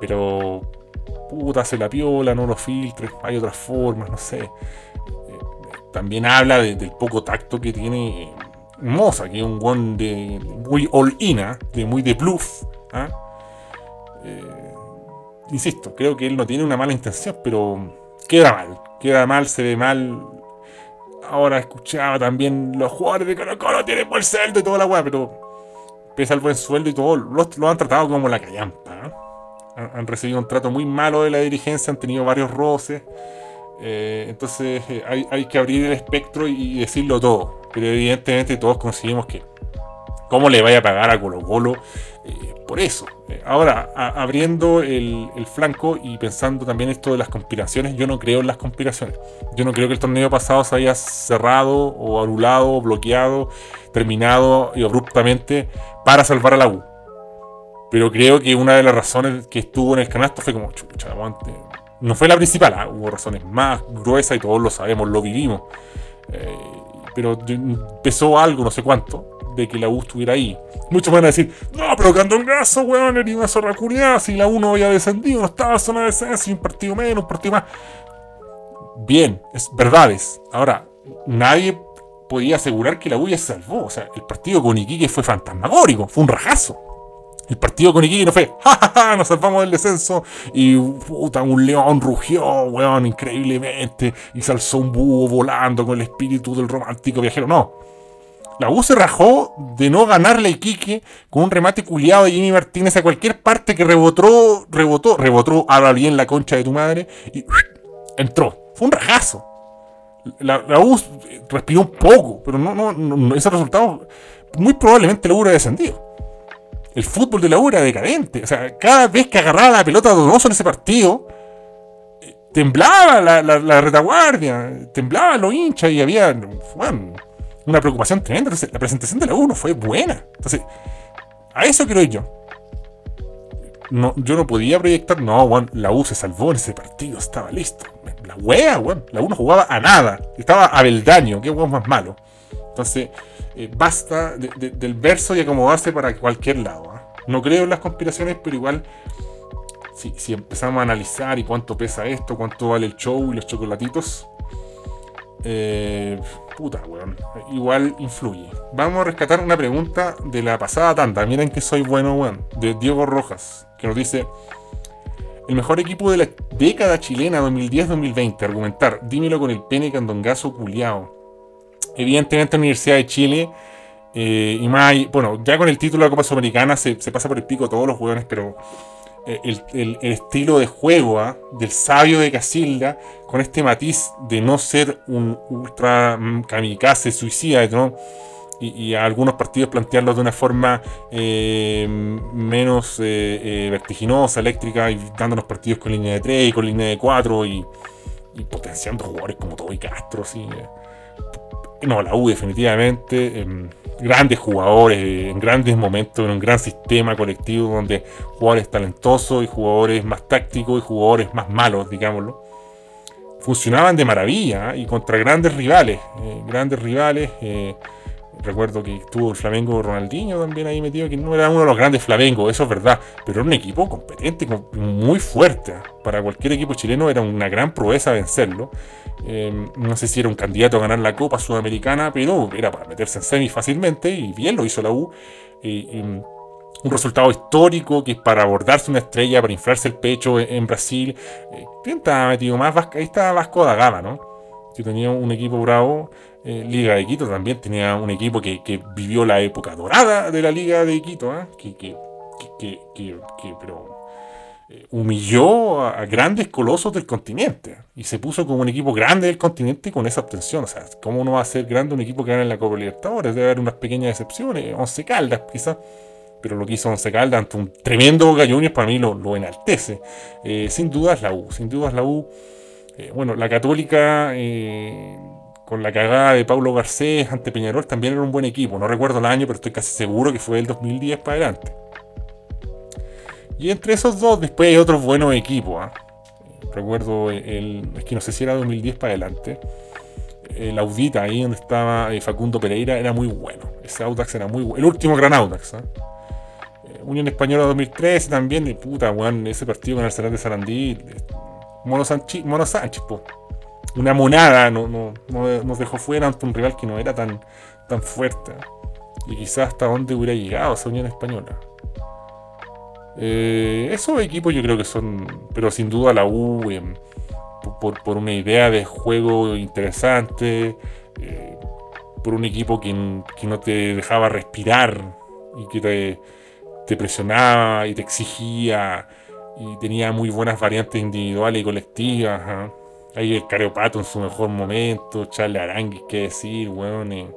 pero puta, se la piola, no lo filtres, hay otras formas, no sé. Eh, también habla del poco tacto que tiene Moza, que es un one de muy all-ina, ¿ah? de muy de bluff. ¿ah? Eh, insisto, creo que él no tiene una mala intención, pero queda mal, queda mal, se ve mal. Ahora escuchaba también los jugadores de Colo Colo tienen buen sueldo y toda la weá, pero pese al buen sueldo y todo, lo han tratado como la callampa. ¿ah? Han, recibido un trato muy malo de la dirigencia, han tenido varios roces. Eh, entonces eh, hay, que abrir el espectro y decirlo todo. Pero evidentemente todos conseguimos que cómo le vaya a pagar a Colo Colo eh, por eso. ahora, abriendo el, flanco y pensando también esto de las conspiraciones, yo no creo en las conspiraciones. Yo no creo que el torneo pasado se haya cerrado o anulado, bloqueado, terminado y abruptamente para salvar a la U. Pero creo que una de las razones que estuvo en el canasto fue como, chucha. No fue la principal, ¿ah? hubo razones más gruesas y todos lo sabemos, lo vivimos. Eh, pero empezó algo, no sé cuánto, de que la U estuviera ahí. Muchos van a decir, no, pero Candongazo, weón, era una zorra culiada, si la U no había descendido, no estaba en zona de descenso, un partido menos, un partido más. Bien, es verdades. Ahora, nadie podía asegurar que la U ya se salvó. O sea, el partido con Iquique fue fantasmagórico, fue un rajazo. El partido con Iquique no fue, jajaja, nos salvamos del descenso. Y puta, un león rugió, weón, increíblemente. Y se alzó un búho volando con el espíritu del romántico viajero. No. La U se rajó de no ganarle a Iquique con un remate culiado de Jimmy Martínez a cualquier parte que rebotó, rebotó, rebotó, ahora bien la concha de tu madre. Y entró. Fue un rajazo. La, U respiró un poco, pero no, no, no, ese resultado muy probablemente la U hubiera descendido el fútbol de la U era decadente. O sea, cada vez que agarraba la pelota Donoso en ese partido, temblaba la, retaguardia, temblaba los hinchas y había una preocupación tremenda. Entonces, la presentación de la U no fue buena. Entonces, a eso ir yo. No, yo no podía proyectar, no, la U se salvó en ese partido, estaba listo. La wea, weón, la U no jugaba a nada. Estaba a Beldaño, qué weón más malo. Entonces, eh, basta del verso y acomodarse para cualquier lado. ¿ah? No creo en las conspiraciones, pero igual, si, empezamos a analizar y cuánto pesa esto, cuánto vale el show y los chocolatitos, eh, puta, weón, igual influye. Vamos a rescatar una pregunta de la pasada tanda. Miren que soy bueno, weón, de Diego Rojas, que nos dice. El mejor equipo de la década chilena 2010-2020. Argumentar. Dímelo con el pene candongazo culiao evidentemente la Universidad de Chile, eh, y más, bueno, ya con el título de la Copa Sudamericana se, pasa por el pico todos los jugadores, pero eh, el, estilo de juego ¿ah? del sabio de Casilda, con este matiz de no ser un ultra mm, kamikaze suicida, ¿no? Y, algunos partidos plantearlos de una forma eh, menos vertiginosa, eléctrica, y dándonos partidos con línea de 3 y con línea de 4 y, potenciando jugadores como Toby Castro, ¿sí? No, la U definitivamente. grandes jugadores, en grandes momentos, en un gran sistema colectivo donde jugadores talentosos y jugadores más tácticos y jugadores más malos, digámoslo, funcionaban de maravilla ¿eh? y contra grandes rivales. Eh, grandes rivales. Recuerdo que estuvo el Flamengo Ronaldinho también ahí metido, que no era uno de los grandes Flamengo, eso es verdad, pero era un equipo competente, muy fuerte. Para cualquier equipo chileno era una gran proeza vencerlo. Em, no sé si era un candidato a ganar la Copa Sudamericana, pero era para meterse en semi fácilmente y bien lo hizo la U. un resultado histórico que para abordarse una estrella, para inflarse el pecho en, Brasil. Eh, ¿Quién metido más? Ahí estaba Vasco da Gama, ¿no? Que tenía un equipo bravo. Eh, Liga de Quito también tenía un equipo que, vivió la época dorada de la Liga de Quito, ¿eh? que, que, pero eh, humilló a, grandes colosos del continente y se puso como un equipo grande del continente con esa obtención. O sea, ¿cómo no va a ser grande un equipo que gana en la Copa Libertadores? Debe haber unas pequeñas excepciones, Once Caldas quizás, pero lo que hizo Once Caldas ante un tremendo Boca para mí lo, enaltece. Eh, sin dudas la U, sin dudas la U. Eh, bueno, la Católica con la cagada de Paulo Garcés ante Peñarol también era un buen equipo. No recuerdo el año, pero estoy casi seguro que fue el 2010 para adelante. Y entre esos dos, después hay otros buenos equipos. ¿ah? Recuerdo, el, es que no sé si era 2010 para adelante. El Audita, ahí donde estaba eh, Facundo Pereira, era muy bueno. Ese Audax era muy bueno. El último gran Audax. ¿ah? Eh, Unión Española 2013 también. Y puta, weón, ese partido con el Arsenal de Sarandí. Mono, Mono Sánchez, po. Una monada no, no, nos dejó fuera ante un rival que no era tan, tan fuerte. Y quizás hasta dónde hubiera llegado esa Unión Española. Eh, esos equipos yo creo que son, pero sin duda la U, em, por, una idea de juego interesante, eh, por un equipo que, no te dejaba respirar y que te, te, presionaba y te exigía y tenía muy buenas variantes individuales y colectivas. ¿ah? Ahí el Careopato en su mejor momento, Charles Aranguis, qué decir, weón. Eh,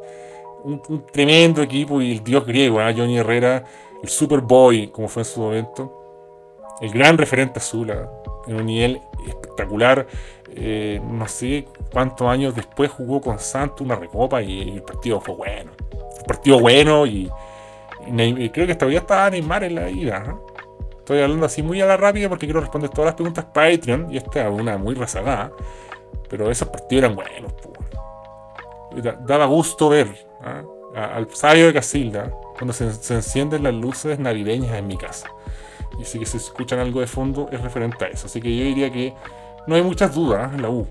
un, tremendo equipo y el dios griego, ¿ah? Johnny Herrera el Superboy, como fue en su momento, el gran referente azul, ¿ah? en un nivel espectacular. Eh, no sé cuántos años después jugó con Santos una recopa y, el partido fue bueno. un partido bueno y, creo que todavía estaba Neymar en la ida. Estoy hablando así muy a la rápida porque quiero responder todas las preguntas Patreon y esta es una muy rezagada. Pero esos partidos eran buenos. Daba gusto ver ¿ah? al sabio de Casilda cuando se, encienden las luces navideñas en mi casa. Y si que se escuchan algo de fondo es referente a eso. Así que yo diría que no hay muchas dudas en la U.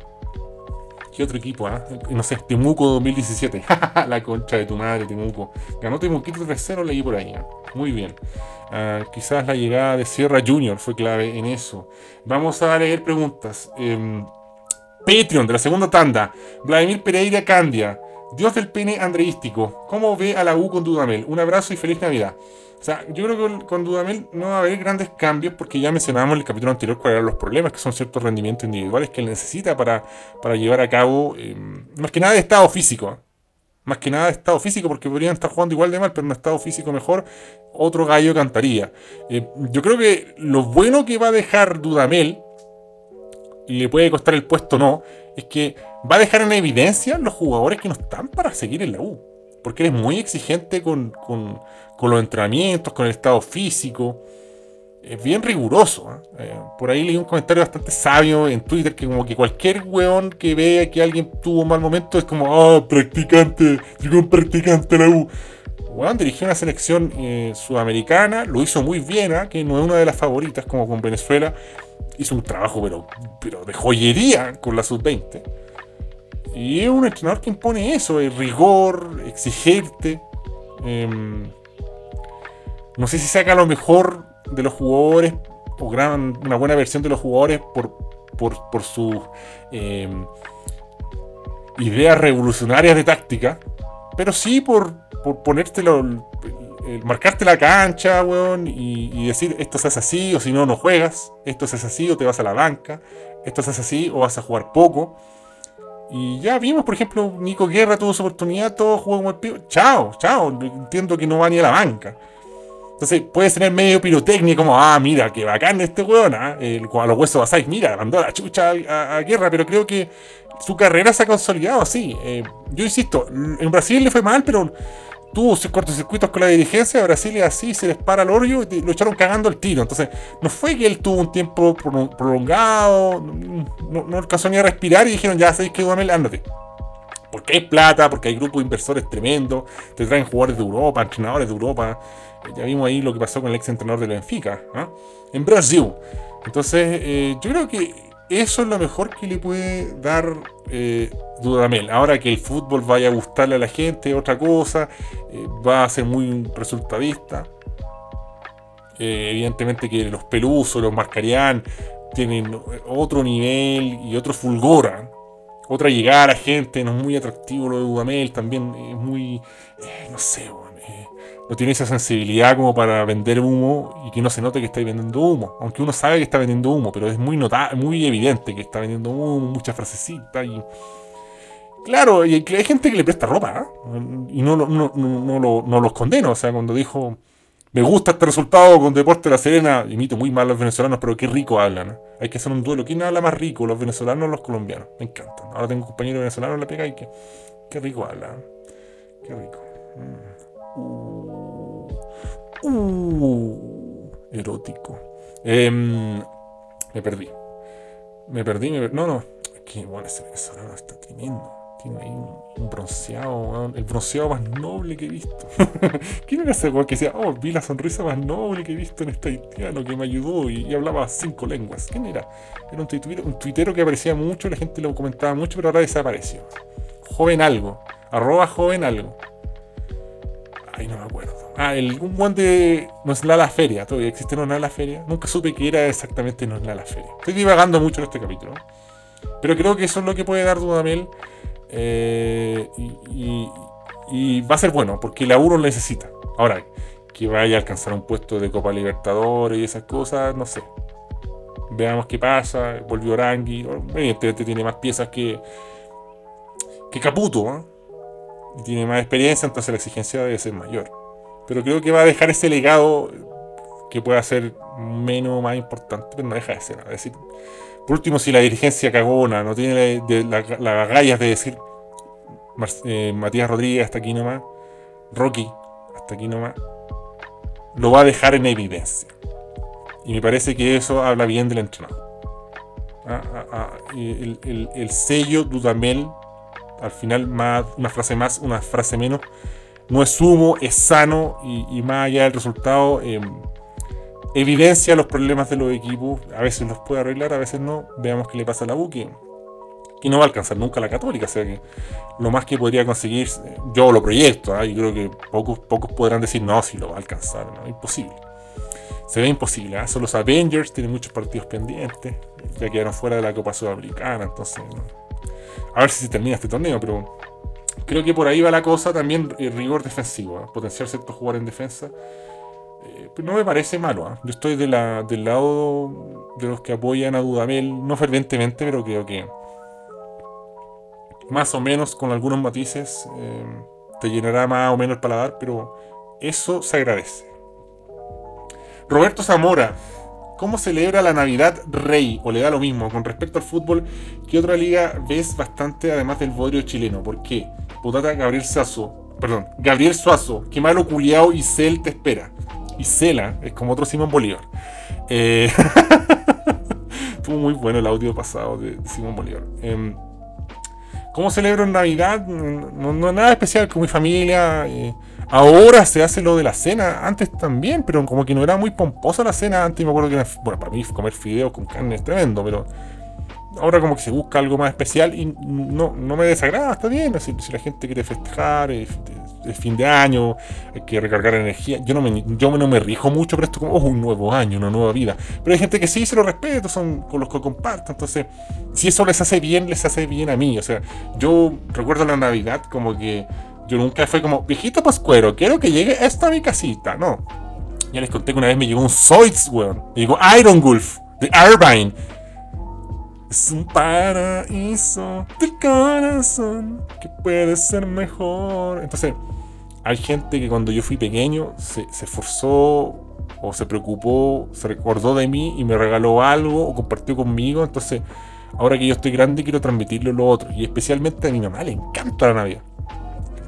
¿Qué otro equipo? Ah? No sé, Temuco 2017. la concha de tu madre, Temuco. Ganó Temuquito 3-0, leí por ahí. ¿ah? Muy bien. Ah, quizás la llegada de Sierra Junior fue clave en eso. Vamos a leer preguntas. Em, Patreon de la segunda tanda. Vladimir Pereira Candia. Dios del pene andreístico. ¿Cómo ve a la U con Dudamel? Un abrazo y feliz Navidad. O sea, yo creo que con Dudamel no va a haber grandes cambios porque ya mencionábamos en el capítulo anterior cuáles eran los problemas, que son ciertos rendimientos individuales que él necesita para, para llevar a cabo, eh, más que nada de estado físico. Más que nada de estado físico, porque podrían estar jugando igual de mal, pero en un estado físico mejor, otro gallo cantaría. Eh, yo creo que lo bueno que va a dejar Dudamel, y le puede costar el puesto no, es que va a dejar en evidencia los jugadores que no están para seguir en la U. Porque eres muy exigente con, los entrenamientos, con el estado físico. Es bien riguroso. ¿eh? Eh, por ahí leí un comentario bastante sabio en Twitter que como que cualquier weón que vea que alguien tuvo un mal momento es como, ah, practicante, llegó un practicante a la U. Weón dirigió una selección eh, sudamericana, lo hizo muy bien, que no es una de las favoritas como con Venezuela. Hizo un trabajo pero, pero de joyería con la sub-20 y es un entrenador que impone eso, el rigor, exigirte. Em, no sé si saca lo mejor de los jugadores o gran, una buena versión de los jugadores por, por, sus em, ideas revolucionarias de táctica, pero sí por, por ponértelo, marcarte la cancha, weón, y, y, decir esto se hace así o si no, no juegas, esto se hace así o te vas a la banca, esto se hace así o vas a jugar poco. Y ya vimos, por ejemplo, Nico Guerra tuvo su oportunidad, todo jugó como el pivo. Chao, chao. Entiendo que no va ni a la banca. Entonces puedes tener medio pirotecnia como, ah, mira, qué bacán este weón, ¿ah? El, a los huesos basáis, mira, mandó la chucha a, Guerra, pero creo que su carrera se ha consolidado así. Eh, yo insisto, en Brasil le fue mal, pero tuvo cortocircuitos con la dirigencia, Brasil es así, se les para el hoyo y lo echaron cagando el tiro. Entonces, no fue que él tuvo un tiempo prolongado, no, alcanzó ni a respirar y dijeron, ya sabéis que Dudamel, ándate. Porque hay plata, porque hay grupos de inversores tremendos, te traen jugadores de Europa, entrenadores de Europa. Ya vimos ahí lo que pasó con el ex entrenador de Benfica, ¿ah? en Brasil. Entonces, eh, yo creo que eso es lo mejor que le puede dar eh, Dudamel. Ahora que el fútbol vaya a gustarle a la gente, otra cosa, eh, va a ser muy resultadista. Eh, evidentemente que los Pelusos, los Marcarián, tienen otro nivel y otro fulgora. Otra llegada a la gente, no es muy atractivo lo de Dudamel, también es muy, no sé, no tiene esa sensibilidad como para vender humo y que no se note que está vendiendo humo. Aunque uno sabe que está vendiendo humo, pero es muy notable, muy evidente que está vendiendo humo, muchas frasecitas y. Claro, y hay gente que le presta ropa, ¿eh? y no, no, no, los condeno. O sea, cuando dijo, me gusta este resultado con Deporte de la Serena, imito muy mal a los venezolanos, pero qué rico hablan. ¿eh? Hay que hacer un duelo. ¿Quién habla más rico, los venezolanos o los colombianos? Me encantan. Ahora tengo compañeros venezolanos en la pega y que, qué rico hablan. Qué rico. Mm. Uh, uh, erótico. Em, me perdí. Me perdí, me No, no. Que bueno, ese venezolano está tremendo. Tiene ahí un, bronceado, el bronceado más noble que he visto. ¿Quién era ese weón que decía, oh, vi la sonrisa más noble que he visto en este haitiano que me ayudó y, hablaba cinco lenguas? ¿Quién era? Era un tuitero, un tuitero que aparecía mucho, la gente lo comentaba mucho, pero ahora desapareció. Joven algo. Arroba joven algo. Ay, no me acuerdo. Ah, el, un guante no es la feria. Todavía existe no es la feria. Nunca supe que era exactamente no es la feria. Estoy divagando mucho en este capítulo. Pero creo que eso es lo que puede dar Dudamel. Eh, y, va a ser bueno, porque la U lo necesita. Ahora, que vaya a alcanzar un puesto de Copa Libertadores y esas cosas, no sé. Veamos qué pasa. Volvió Orangui. Evidentemente tiene más piezas que, que Caputo. ¿eh? Y tiene más experiencia, entonces la exigencia debe ser mayor. Pero creo que va a dejar ese legado que pueda ser menos más importante, pero no deja de ser. Es por último, si la dirigencia cagona no tiene las la, gallas de decir eh, Matías Rodríguez hasta aquí nomás, Rocky hasta aquí nomás, lo va a dejar en evidencia. Y me parece que eso habla bien del entrenador. Ah, ah, ah, el, el, el, sello Dudamel, al final, más, una frase más, una frase menos, no es humo, es sano y, más allá del resultado, em, evidencia los problemas de los equipos. A veces los puede arreglar, a veces no. Veamos qué le pasa a la U, que, no va a alcanzar nunca la Católica. O sea que lo más que podría conseguir, yo lo proyecto, ¿ah? y creo que pocos, pocos podrán decir, no, si lo va a alcanzar, ¿no? imposible. Se ve imposible, ¿eh? son los Avengers, tienen muchos partidos pendientes, ya quedaron fuera de la Copa Sudamericana, entonces, a ver si se termina este torneo, pero creo que por ahí va la cosa también, el rigor defensivo, ¿eh? potenciar ciertos jugadores en defensa eh, no me parece malo. Yo estoy del lado de los que apoyan a Dudamel, no fervientemente, pero creo que más o menos con algunos matices eh, te llenará más o menos el paladar, pero eso se agradece. Roberto Zamora, ¿cómo celebra la Navidad Rey? ¿O le da lo mismo? Con respecto al fútbol, ¿qué otra liga ves bastante además del bodrio chileno? ¿Por qué? Putata Gabriel Sazo, perdón, Gabriel Suazo, qué malo culiao y Cel te espera y Cela, es como otro Simón Bolívar. Eh, estuvo muy bueno el audio pasado de Simón Bolívar. Eh, ¿Cómo celebro Navidad? No, no, nada especial con mi familia. Eh, ahora se hace lo de la cena, antes también, pero como que no era muy pomposa la cena. Antes me acuerdo que, bueno, para mí comer fideos con carne es tremendo, pero ahora como que se busca algo más especial y no, no me desagrada, está bien. Si, la gente quiere festejar, es, fin de año, hay que recargar energía. Yo no me, yo no me rijo mucho pero esto como oh, un nuevo año, una nueva vida. Pero hay gente que sí se lo respeto, son con los que comparto. Entonces, si eso les hace bien, les hace bien a mí. O sea, yo recuerdo la Navidad como que yo nunca fue como, viejito pascuero, quiero que llegue esta a mi casita. No. Ya les conté que una vez me llegó un Zoids, weón. Me llegó Iron Wolf de Irvine es un paraíso del corazón que puede ser mejor. Entonces, hay gente que cuando yo fui pequeño se, esforzó o se preocupó, se recordó de mí y me regaló algo o compartió conmigo. Entonces, ahora que yo estoy grande, quiero transmitirlo a los otros. Y especialmente a mi mamá le encanta la Navidad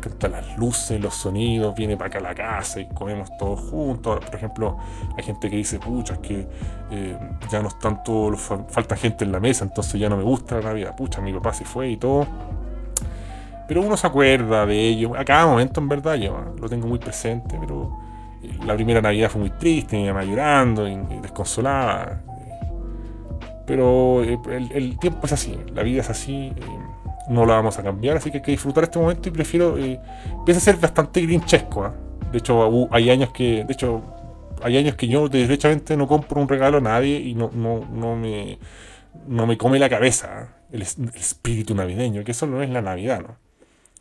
encantan las luces, los sonidos, viene para acá a la casa y comemos todos juntos. por ejemplo, hay gente que dice, pucha, es que eh, ya no están todos, falta gente en la mesa, entonces ya no me gusta la Navidad. Pucha, mi papá se fue y todo. Pero uno se acuerda de ello. A cada momento, en verdad, yo lo tengo muy presente, pero eh, la primera Navidad fue muy triste, mi mamá llorando y, desconsolada. Pero eh, el, tiempo es así, la vida es así no la vamos a cambiar, así que hay que disfrutar este momento y prefiero. Eh, empieza a ser bastante grinchesco. ¿ah? De hecho, hay años que. De hecho, hay años que yo derechamente no compro un regalo a nadie y no, no, no me. No me come la cabeza ¿ah? el, espíritu navideño, que eso no es la Navidad, ¿no?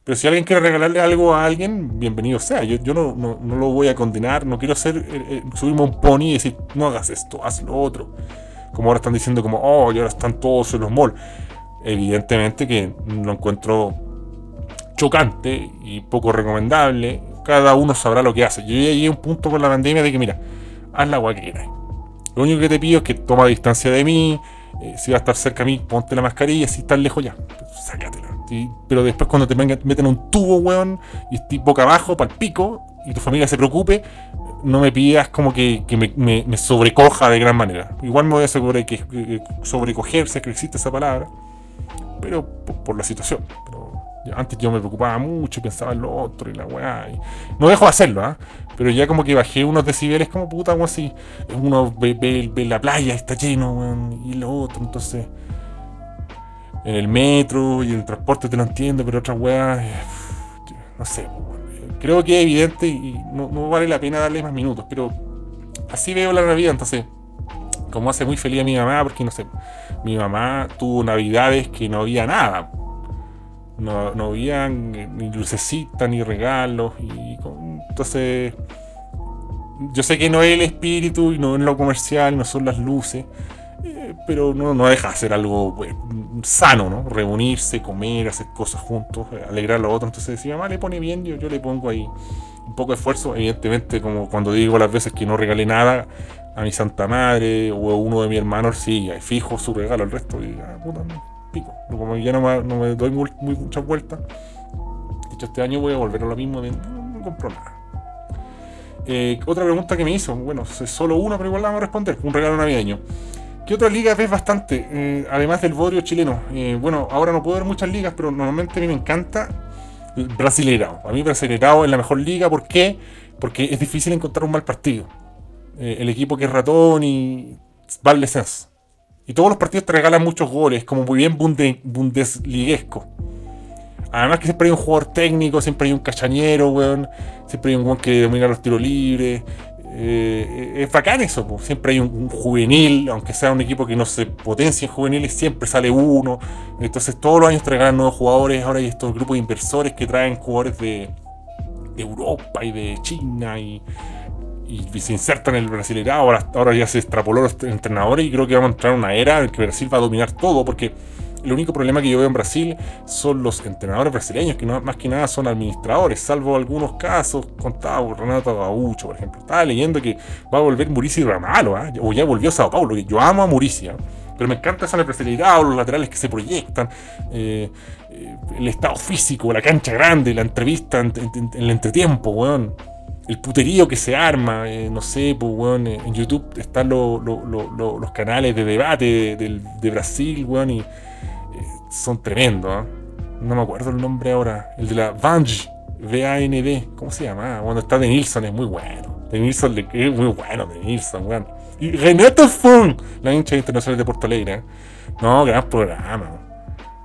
Pero si alguien quiere regalarle algo a alguien, bienvenido sea. Yo, yo no, no, no, lo voy a condenar, no quiero hacer, eh, eh, subirme a un pony y decir, no hagas esto, haz lo otro. Como ahora están diciendo como, oh, y ahora están todos en los malls evidentemente que lo encuentro chocante y poco recomendable. Cada uno sabrá lo que hace. Yo llegué a un punto con la pandemia de que, mira, haz la agua que quieras. Lo único que te pido es que toma distancia de mí. Eh, si va a estar cerca a mí, ponte la mascarilla. Si estás lejos, ya, sácatela. Pero después, cuando te meten un tubo, weón, y estés boca abajo, para el pico, y tu familia se preocupe, no me pidas como que, me, sobrecoja de gran manera. Igual me voy a asegurar que, que que existe esa palabra, pero por, la situación. antes yo me preocupaba mucho y pensaba en lo otro y la weá. no dejo de hacerlo, ¿ah? Pero ya como que bajé unos decibeles como puta, algo así. Uno ve, la playa, está lleno, y lo otro, entonces. En el metro y en el transporte te lo entiendo, pero otra weá. Eh, no sé, creo que es evidente y no, vale la pena darle más minutos, pero así veo la Navidad, entonces, como hace muy feliz a mi mamá, porque no sé, mi mamá tuvo navidades que no había nada. No, no había ni lucecitas ni regalos. Y entonces, yo sé que no es el espíritu y no es lo comercial, no son las luces. Eh, pero no, no deja de ser algo pues, sano, ¿no? Reunirse, comer, hacer cosas juntos, alegrar a los otros. Entonces, si mamá le pone bien, yo, yo le pongo ahí un poco de esfuerzo. Evidentemente, como cuando digo las veces que no regalé nada a mi santa madre o a uno de mis hermanos, sí, fijo su regalo, el resto, y ah, puta, pico. Como ya no me, no me doy muy, muchas vueltas, dicho este año voy a volver a lo mismo, no, no compro nada. Eh, otra pregunta que me hizo, bueno, es solo una, pero igual la vamos a responder, un regalo navideño. ¿Qué otra liga ves bastante? Eh, además del bodrio chileno. Eh, bueno, ahora no puedo ver muchas ligas, pero normalmente a mí me encanta Brasileirao. A mí Brasileirao es la mejor liga. ¿Por qué? Porque es difícil encontrar un mal partido. Eh, el equipo que es ratón y va al Y todos los partidos te regalan muchos goles, como muy bien bundesliguesco. Además que siempre hay un jugador técnico, siempre hay un cachañero, weón. Siempre hay un weón que domina los tiros libres. Eh, es bacán eso, siempre hay un, juvenil, aunque sea un equipo que no se potencia en juveniles, siempre sale uno. Entonces todos los años traen nuevos jugadores, ahora hay estos grupos de inversores que traen jugadores de, Europa y de China y, se insertan en el Brasileirao, ahora, ahora ya se extrapoló los entrenadores y creo que vamos a entrar en una era en que Brasil va a dominar todo porque el único problema que yo veo en Brasil son los entrenadores brasileños, que no, más que nada son administradores, salvo algunos casos contados, Renato Gaucho, por ejemplo. Estaba leyendo que va a volver Murici Ramalo, ¿eh? o ya volvió a Sao Paulo, yo amo a Murici, ¿ah? pero me encanta esa empresarialidad, los laterales que se proyectan, eh, eh, el estado físico, la cancha grande, la entrevista en, el entretiempo, weón. El puterío que se arma, eh, no sé, pues, weón, en YouTube están los canales de debate de, de Brasil, weón, y son tremendos. ¿ah? No me acuerdo el nombre ahora. El de la Vange, V-A-N-D. ¿Cómo se llama? Cuando está de Nilsson es muy bueno. De Nilsson es muy bueno, de Nilsson, weón. Y Renato Fung, la hincha internacional de Porto Alegre. ¿eh? No, gran programa.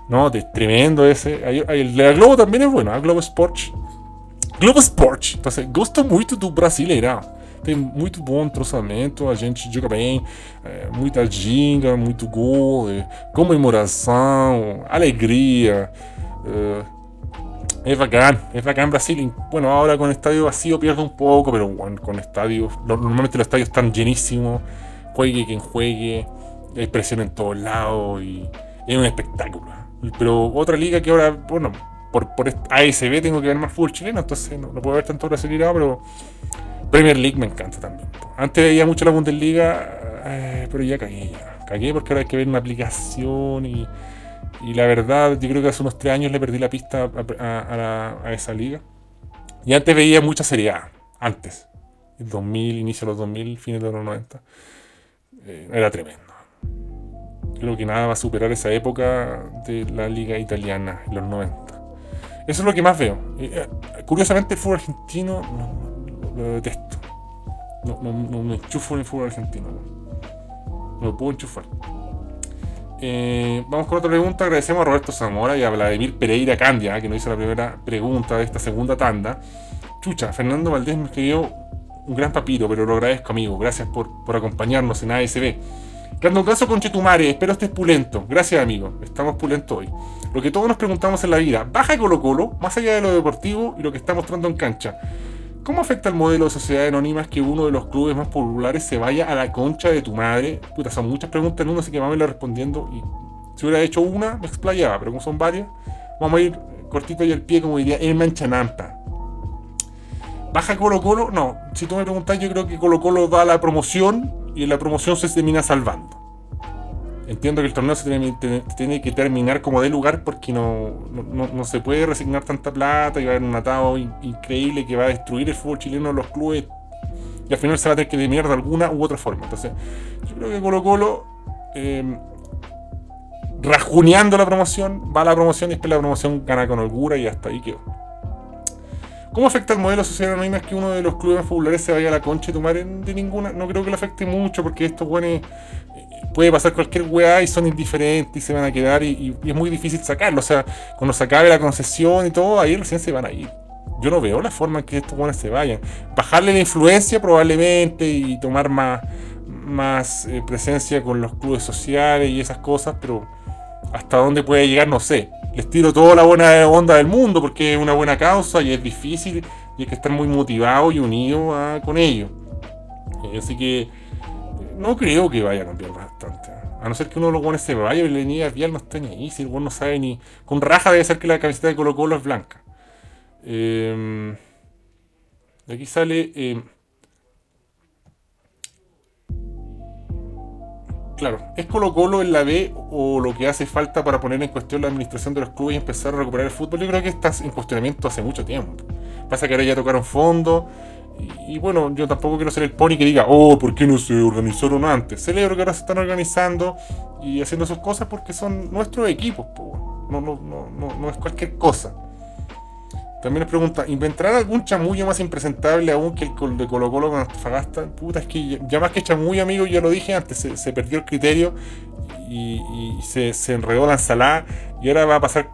No, de, tremendo esse. El de la Globo también es bueno, a ¿ah? Globo Sports. Globo Sports. Entonces, gosto muito do Brasileirão. Tem muito bom treinamento, a gente joga bem, é, muita ginga, muito gol, é, comemoração, alegria. É, bacán, es bacán Brasil. Bueno, ahora con estadio vacío pierde un poco, pero bueno, con estadios, normalmente los estadios están llenísimos, juegue quien juegue, hay presión en todos lados y es un espectáculo. Pero otra liga que ahora, bueno, por, ASB tengo que ver más fútbol chileno, entonces no, puedo ver tanto brasileño, pero Premier League me encanta también. Antes veía mucho la Bundesliga, eh, pero ya cagué, ya. Cagué porque ahora hay que ver una aplicación y, y la verdad, yo creo que hace unos tres años le perdí la pista a, esa liga. Y antes veía mucha Serie A, antes. 2000, inicio de los 2000, fines de los 90. Eh, era tremendo. Creo que nada va a superar esa época de la liga italiana, en los 90. Eso es lo que más veo. Eh, curiosamente el fútbol argentino lo detesto. No, no, no me enchufo en el fútbol argentino. No lo puedo enchufar. Eh, vamos con otra pregunta. Agradecemos a Roberto Zamora y a Vladimir Pereira Candia, que nos hizo la primera pregunta de esta segunda tanda. Chucha, Fernando Valdés me escribió un gran papiro, pero lo agradezco, amigo. Gracias por, por acompañarnos en ASB. Caso con Chetumare, espero estés pulento. Gracias, amigo. Estamos pulentos hoy. Lo que todos nos preguntamos en la vida, ¿baja Colo Colo, más allá de lo deportivo y lo que está mostrando en cancha? ¿Cómo afecta el modelo de sociedad anónima que uno de los clubes más populares se vaya a la concha de tu madre? Puta, son muchas preguntas en uno, así que a ir respondiendo. Y si hubiera hecho una, me explayaba, pero como son varias, vamos a ir cortito y al pie, como diría el Manchanampa. ¿Baja Colo Colo? No. Si tú me preguntas, yo creo que Colo Colo da la promoción y la promoción se termina salvando. Entiendo que el torneo se tiene, que terminar como de lugar porque no, no, se puede resignar tanta plata y va a haber un atado increíble que va a destruir el fútbol chileno, los clubes y al final se va a tener que eliminar de alguna u otra forma. Entonces, yo creo que Colo Colo, eh, rajuneando la promoción, va a la promoción y después la promoción gana con holgura y hasta ahí quedó. ¿Cómo afecta el modelo social anónimo que uno de los clubes más populares se vaya a la concha y tomar de ninguna? No creo que le afecte mucho porque estos buenos puede pasar cualquier weá y son indiferentes y se van a quedar y, es muy difícil sacarlo. O sea, cuando se acabe la concesión y todo, ahí recién se van a ir. Yo no veo la forma en que estos buenos se vayan. Bajarle la influencia probablemente y tomar más, más eh, presencia con los clubes sociales y esas cosas, pero hasta dónde puede llegar no sé. Les tiro toda la buena onda del mundo porque es una buena causa y es difícil y hay que estar muy motivado y unido ah, con ello. Eh, así que no creo que vaya a cambiar bastante. A no ser que uno de los buenos se vaya y la línea vial no esté ni. Si el bueno no sabe ni. Con raja debe ser que la camiseta de Colo Colo es blanca. Eh, aquí sale. Eh, claro, ¿es Colo Colo en la B o lo que hace falta para poner en cuestión la administración de los clubes y empezar a recuperar el fútbol? Yo creo que está en cuestionamiento hace mucho tiempo. Pasa que ahora ya tocaron fondo y, bueno, yo tampoco quiero ser el pony que diga, oh, ¿por qué no se organizaron antes? Celebro que ahora se están organizando y haciendo sus cosas porque son nuestros equipos, no, no, no, no, es cualquier cosa. También les pregunta, ¿inventarán algún chamullo más impresentable aún que el de Colo Colo con Antofagasta? Puta, es que ya más que chamullo, amigo, ya lo dije antes, se, perdió el criterio y, se, enredó la ensalada y ahora va a pasar,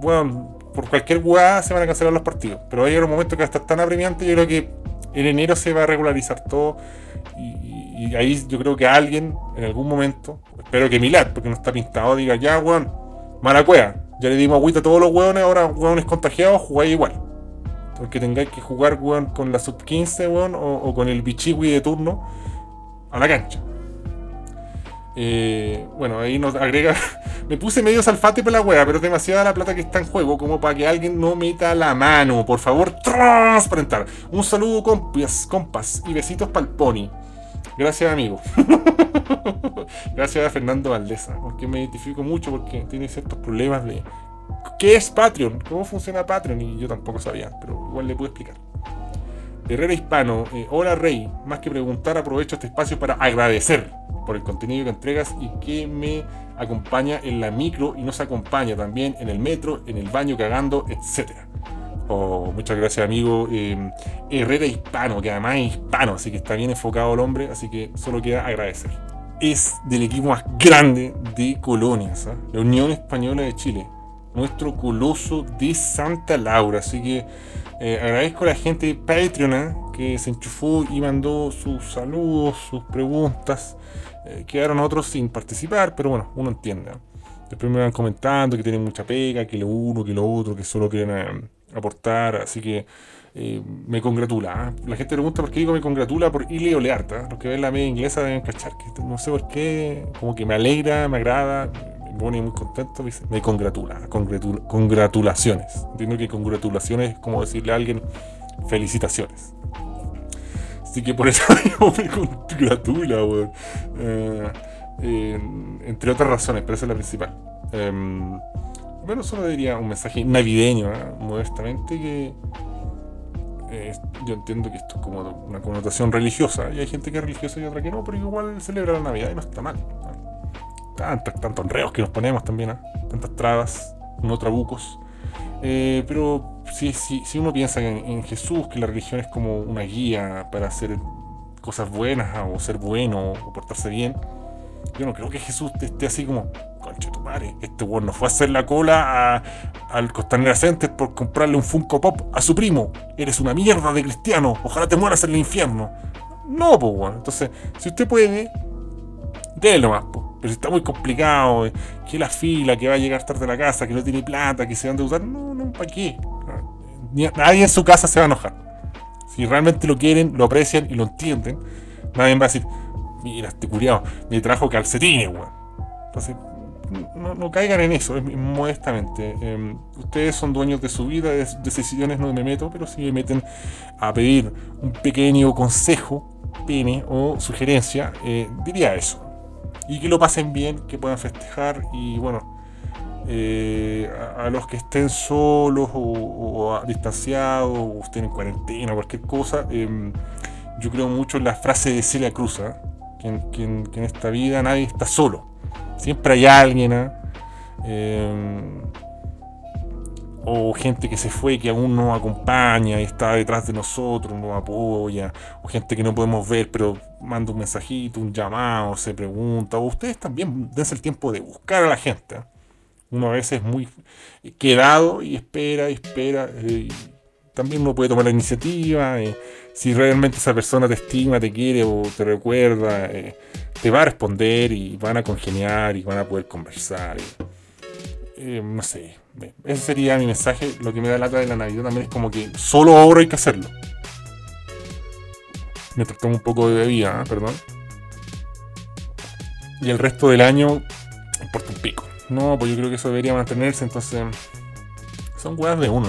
bueno, por cualquier weá se van a cancelar los partidos. Pero hay un momento que hasta tan apremiante, yo creo que en enero se va a regularizar todo y, ahí yo creo que alguien en algún momento, espero que Milad, porque no está pintado, diga, ya, weón, mala cueva, ya le dimos agüita a todos los weones, ahora weones contagiados, jugáis igual. Porque tengáis que jugar, con la sub 15, weón, o, con el bichigui de turno a la cancha. Eh, bueno, ahí nos agrega. Me puse medio salfate para la wea, pero es demasiada la plata que está en juego como para que alguien no meta la mano. Por favor, transparentar. Un saludo, compas, compas y besitos para el pony. Gracias, amigo. Gracias a Fernando Valdesa, porque me identifico mucho porque tiene ciertos problemas de. ¿Qué es Patreon? ¿Cómo funciona Patreon? Y yo tampoco sabía, pero igual le puedo explicar. Herrera Hispano, eh, hola Rey, más que preguntar aprovecho este espacio para agradecer por el contenido que entregas y que me acompaña en la micro y nos acompaña también en el metro, en el baño cagando, etc. Oh, muchas gracias amigo eh, Herrera Hispano, que además es hispano, así que está bien enfocado el hombre, así que solo queda agradecer. Es del equipo más grande de colonias, la Unión Española de Chile, nuestro coloso de Santa Laura, así que eh, agradezco a la gente de Patreon ¿ah? que se enchufó y mandó sus saludos, sus preguntas. Eh, quedaron otros sin participar, pero bueno, uno entiende. Después me van comentando que tienen mucha pega, que lo uno, que lo otro, que solo quieren eh, aportar, así que eh, me congratula. La gente pregunta por qué digo me congratula por Ile Olearta. Los que ven la media inglesa deben cachar que no sé por qué, como que me alegra, me agrada, me pone muy contento, me congratula. congratulaciones. Entiendo que congratulaciones es como decirle a alguien felicitaciones. Así que por eso me congratula, weón. Eh, entre otras razones, pero esa es la principal. Bueno, solo diría un mensaje navideño, ¿eh? modestamente, que eh, yo entiendo que esto es como una connotación religiosa, y hay gente que es religiosa y otra que no, pero igual celebra la Navidad y no está mal. Tantos, tantos enredos que nos ponemos también, tantas trabas, no trabucos. Eh, pero si, si, uno piensa en, Jesús, que la religión es como una guía para hacer cosas buenas o ser bueno o portarse bien, yo no creo que Jesús esté así como, concha tu madre, este weón no fue a hacer la cola al Costanera Center por comprarle un Funko Pop a su primo. Eres una mierda de cristiano, ojalá te mueras en el infierno. No, pues weón. Entonces, si usted puede, délo más, pues. Pero si está muy complicado, eh, que la fila, que va a llegar tarde a la casa, que no tiene plata, que se van a usar, no, no, ¿para qué? Nadie en su casa se va a enojar. Si realmente lo quieren, lo aprecian y lo entienden, nadie va a decir, mira, este curiado me trajo calcetines, weón. Entonces, no, caigan en eso, modestamente. Em, ustedes son dueños de su vida, de, decisiones no me meto, pero si me meten a pedir un pequeño consejo, pene o sugerencia, eh, diría eso y que lo pasen bien, que puedan festejar y bueno, eh, a, los que estén solos o, distanciados o estén en cuarentena o cualquier cosa, em, yo creo mucho en la frase de Celia Cruz, que, en, esta vida nadie está solo. Siempre hay alguien, ¿ah? em, o gente que se fue que aún nos acompaña y está detrás de nosotros, nos apoya, o gente que no podemos ver, pero manda un mensajito, un llamado, se pregunta, o ustedes también dense el tiempo de buscar a la gente. ¿ah? Uno a veces es muy quedado y espera y espera. Eh, también uno puede tomar la iniciativa. Eh, si realmente esa persona te estima, te quiere o te recuerda, eh, te va a responder y van a congeniar y van a poder conversar. no sé, ese sería mi mensaje. Lo que me da lata de la Navidad también es como que solo ahora hay que hacerlo. Me tomo un poco de bebida, perdón. Y el resto del año importa un pico. No, pues yo creo que eso debería mantenerse, entonces son weas de uno,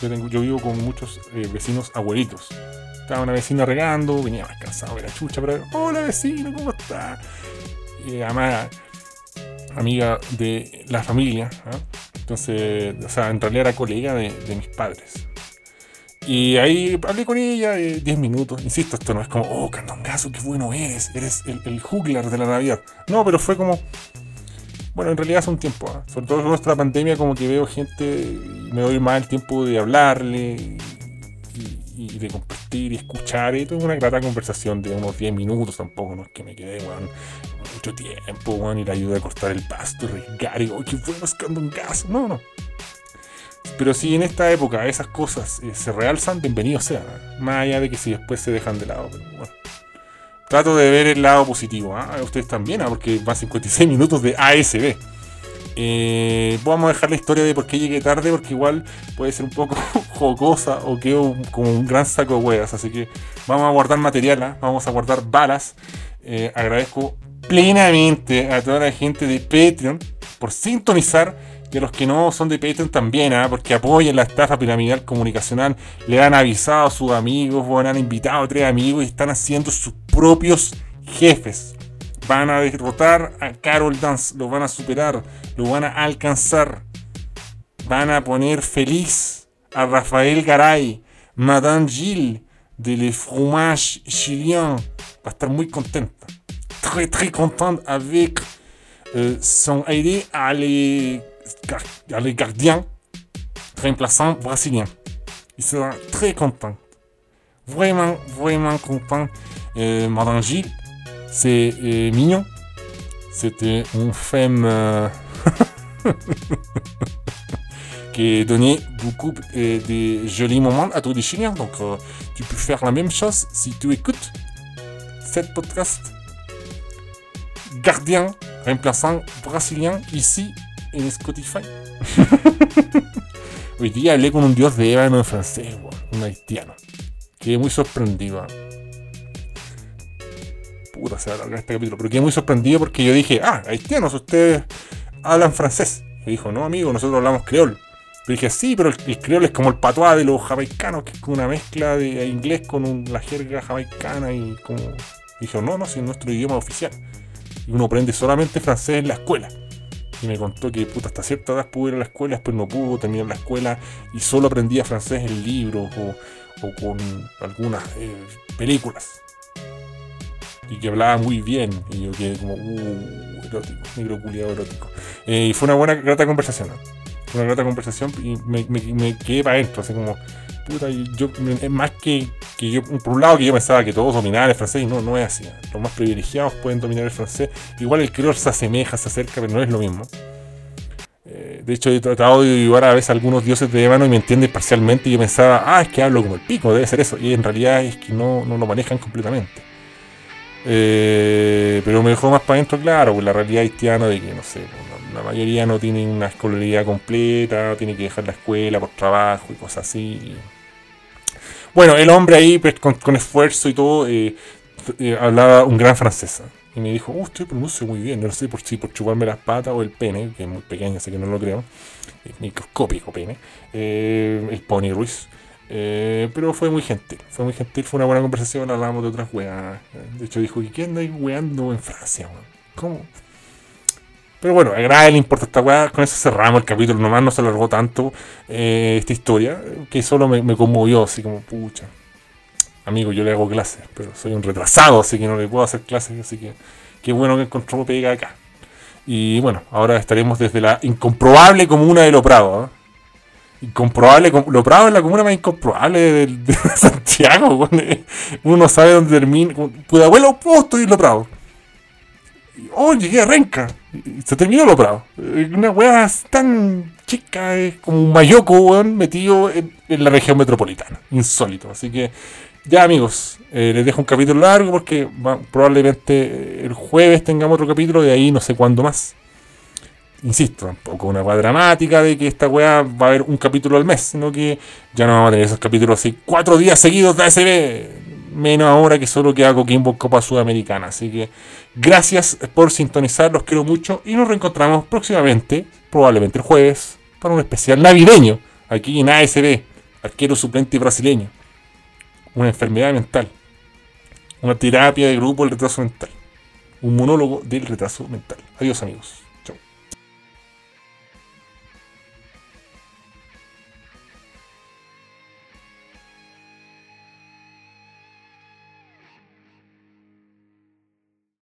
Yo, yo vivo con muchos eh, vecinos abuelitos. Estaba una vecina regando, venía más cansado de la chucha, pero hola vecino, ¿cómo está? Y además, amiga de la familia, ¿ah? entonces, o sea, en realidad era colega de, mis padres. Y ahí hablé con ella 10 eh, minutos. Insisto, esto no es como, oh, Candongazo, qué bueno eres. Eres el juglar de la Navidad. No, pero fue como, bueno, en realidad hace un tiempo, ¿ah? sobre todo con nuestra pandemia, como que veo gente y me doy más el tiempo de hablarle y, de compartir y escuchar. Y tuve una grata conversación de unos 10 minutos tampoco, no es que me quedé, mucho tiempo, weón, y le ayudé a cortar el pasto, regar y, oh, qué bueno buscando un gas. No, no. Pero si en esta época esas cosas eh, se realzan, bienvenido sea. Más allá de que si después se dejan de lado, pero bueno trato de ver el lado positivo. ¿ah? Ustedes también, ¿ah? porque van 56 minutos de ASB. Eh, vamos a dejar la historia de por qué llegué tarde, porque igual puede ser un poco jocosa o quedo como un gran saco de huevas. Así que vamos a guardar material, ¿ah? vamos a guardar balas. Eh, agradezco plenamente a toda la gente de Patreon por sintonizar a los que no son de Patreon también, ¿ah? porque apoyan la estafa piramidal comunicacional, le han avisado a sus amigos, o han invitado a tres amigos y están haciendo sus propios jefes. Van a derrotar a Carol Dance, lo van a superar, lo van a alcanzar. Van a poner feliz a Rafael Garay, Madame Gilles de Le Fromage Chilien. Va a estar muy contenta. Très très contente avec euh, son aide à les les gardiens remplaçants brésiliens. Il sera très content. Vraiment, vraiment content. Euh, Madame c'est euh, mignon. C'était une femme euh, qui a donné beaucoup de jolis moments à tous les Chiliens. Donc, tu peux faire la même chose si tu écoutes cette podcast. Gardien remplaçant brésilien ici en Spotify. Hoy día hablé con un dios de ébano en francés, un haitiano. Quedé muy sorprendido. Puta, se va a alargar este capítulo. Pero quedé muy sorprendido porque yo dije, ah, haitianos, ustedes hablan francés. Y dijo, no, amigo, nosotros hablamos creol. Pero dije, sí, pero el, creol es como el patois de los jamaicanos, que es como una mezcla de inglés con la jerga jamaicana y como. Dijo, no, no, es nuestro idioma oficial. Y uno aprende solamente francés en la escuela y me contó que puta, hasta cierta edad pudo ir a la escuela, después no pudo terminar la escuela y solo aprendía francés en libros o, con algunas eh, películas. Y que hablaba muy bien. Y yo quedé como, uh, erótico, negro culiado erótico. Eh, y fue una buena, grata conversación. Una grata conversación y me, me quedé para adentro, así como, yo, es más que, que yo, por un lado que yo pensaba que todos dominaban el francés y no, no es así. Los más privilegiados pueden dominar el francés. Igual el creol se asemeja, se acerca, pero no es lo mismo. Eh, de hecho, he tratado de ayudar a veces a algunos dioses de ébano y me entienden parcialmente. Y yo pensaba, ah, es que hablo como el pico, debe ser eso. Y en realidad es que no, no lo manejan completamente. Eh, pero me dejó más para adentro, claro, pues la realidad haitiana de que, no sé, pues, la mayoría no tiene una escolaridad completa, tiene que dejar la escuela por trabajo y cosas así. Bueno, el hombre ahí, pues, con, esfuerzo y todo, eh, eh, hablaba un gran francés. Y me dijo, uh, usted pronuncia muy bien, no sé por si por chuparme las patas o el pene, que es muy pequeño, así que no lo creo. microscópico pene. Eh, el Pony Ruiz. pero fue muy gentil, fue muy gentil, fue una buena conversación, hablábamos de otras weas. De hecho dijo, ¿y qué andáis weando en Francia, ¿Cómo? Pero bueno, a nadie le importa esta weá. Con eso cerramos el capítulo. Nomás no se alargó tanto eh, esta historia. Que solo me, conmovió, así como pucha. amigo, yo le hago clases, pero soy un retrasado, así que no le puedo hacer clases, así que qué bueno que encontró pega acá. Y bueno, ahora estaremos desde la incomprobable comuna de Lo Prado. ¿eh? Incomprobable, Lo Prado es la comuna más incomprobable de, Santiago. Uno no sabe dónde termina. abuelo puedo estoy en Lo Prado. Oh, llegué a. Se terminó Lo Prado. Una weá tan chica, es como un mayoco, metido en, la región metropolitana. Insólito. Así que, ya amigos, eh, les dejo un capítulo largo porque probablemente el jueves tengamos otro capítulo, de ahí no sé cuándo más. Insisto, tampoco una weá dramática de que esta weá va a haber un capítulo al mes, sino que ya no vamos a tener esos capítulos así cuatro días seguidos de ASB menos ahora que solo queda Coquimbo Copa Sudamericana. Así que gracias por sintonizar, los quiero mucho y nos reencontramos próximamente, probablemente el jueves, para un especial navideño aquí en ASB, arquero suplente brasileño. Una enfermedad mental, una terapia de grupo del retraso mental, un monólogo del retraso mental. Adiós amigos.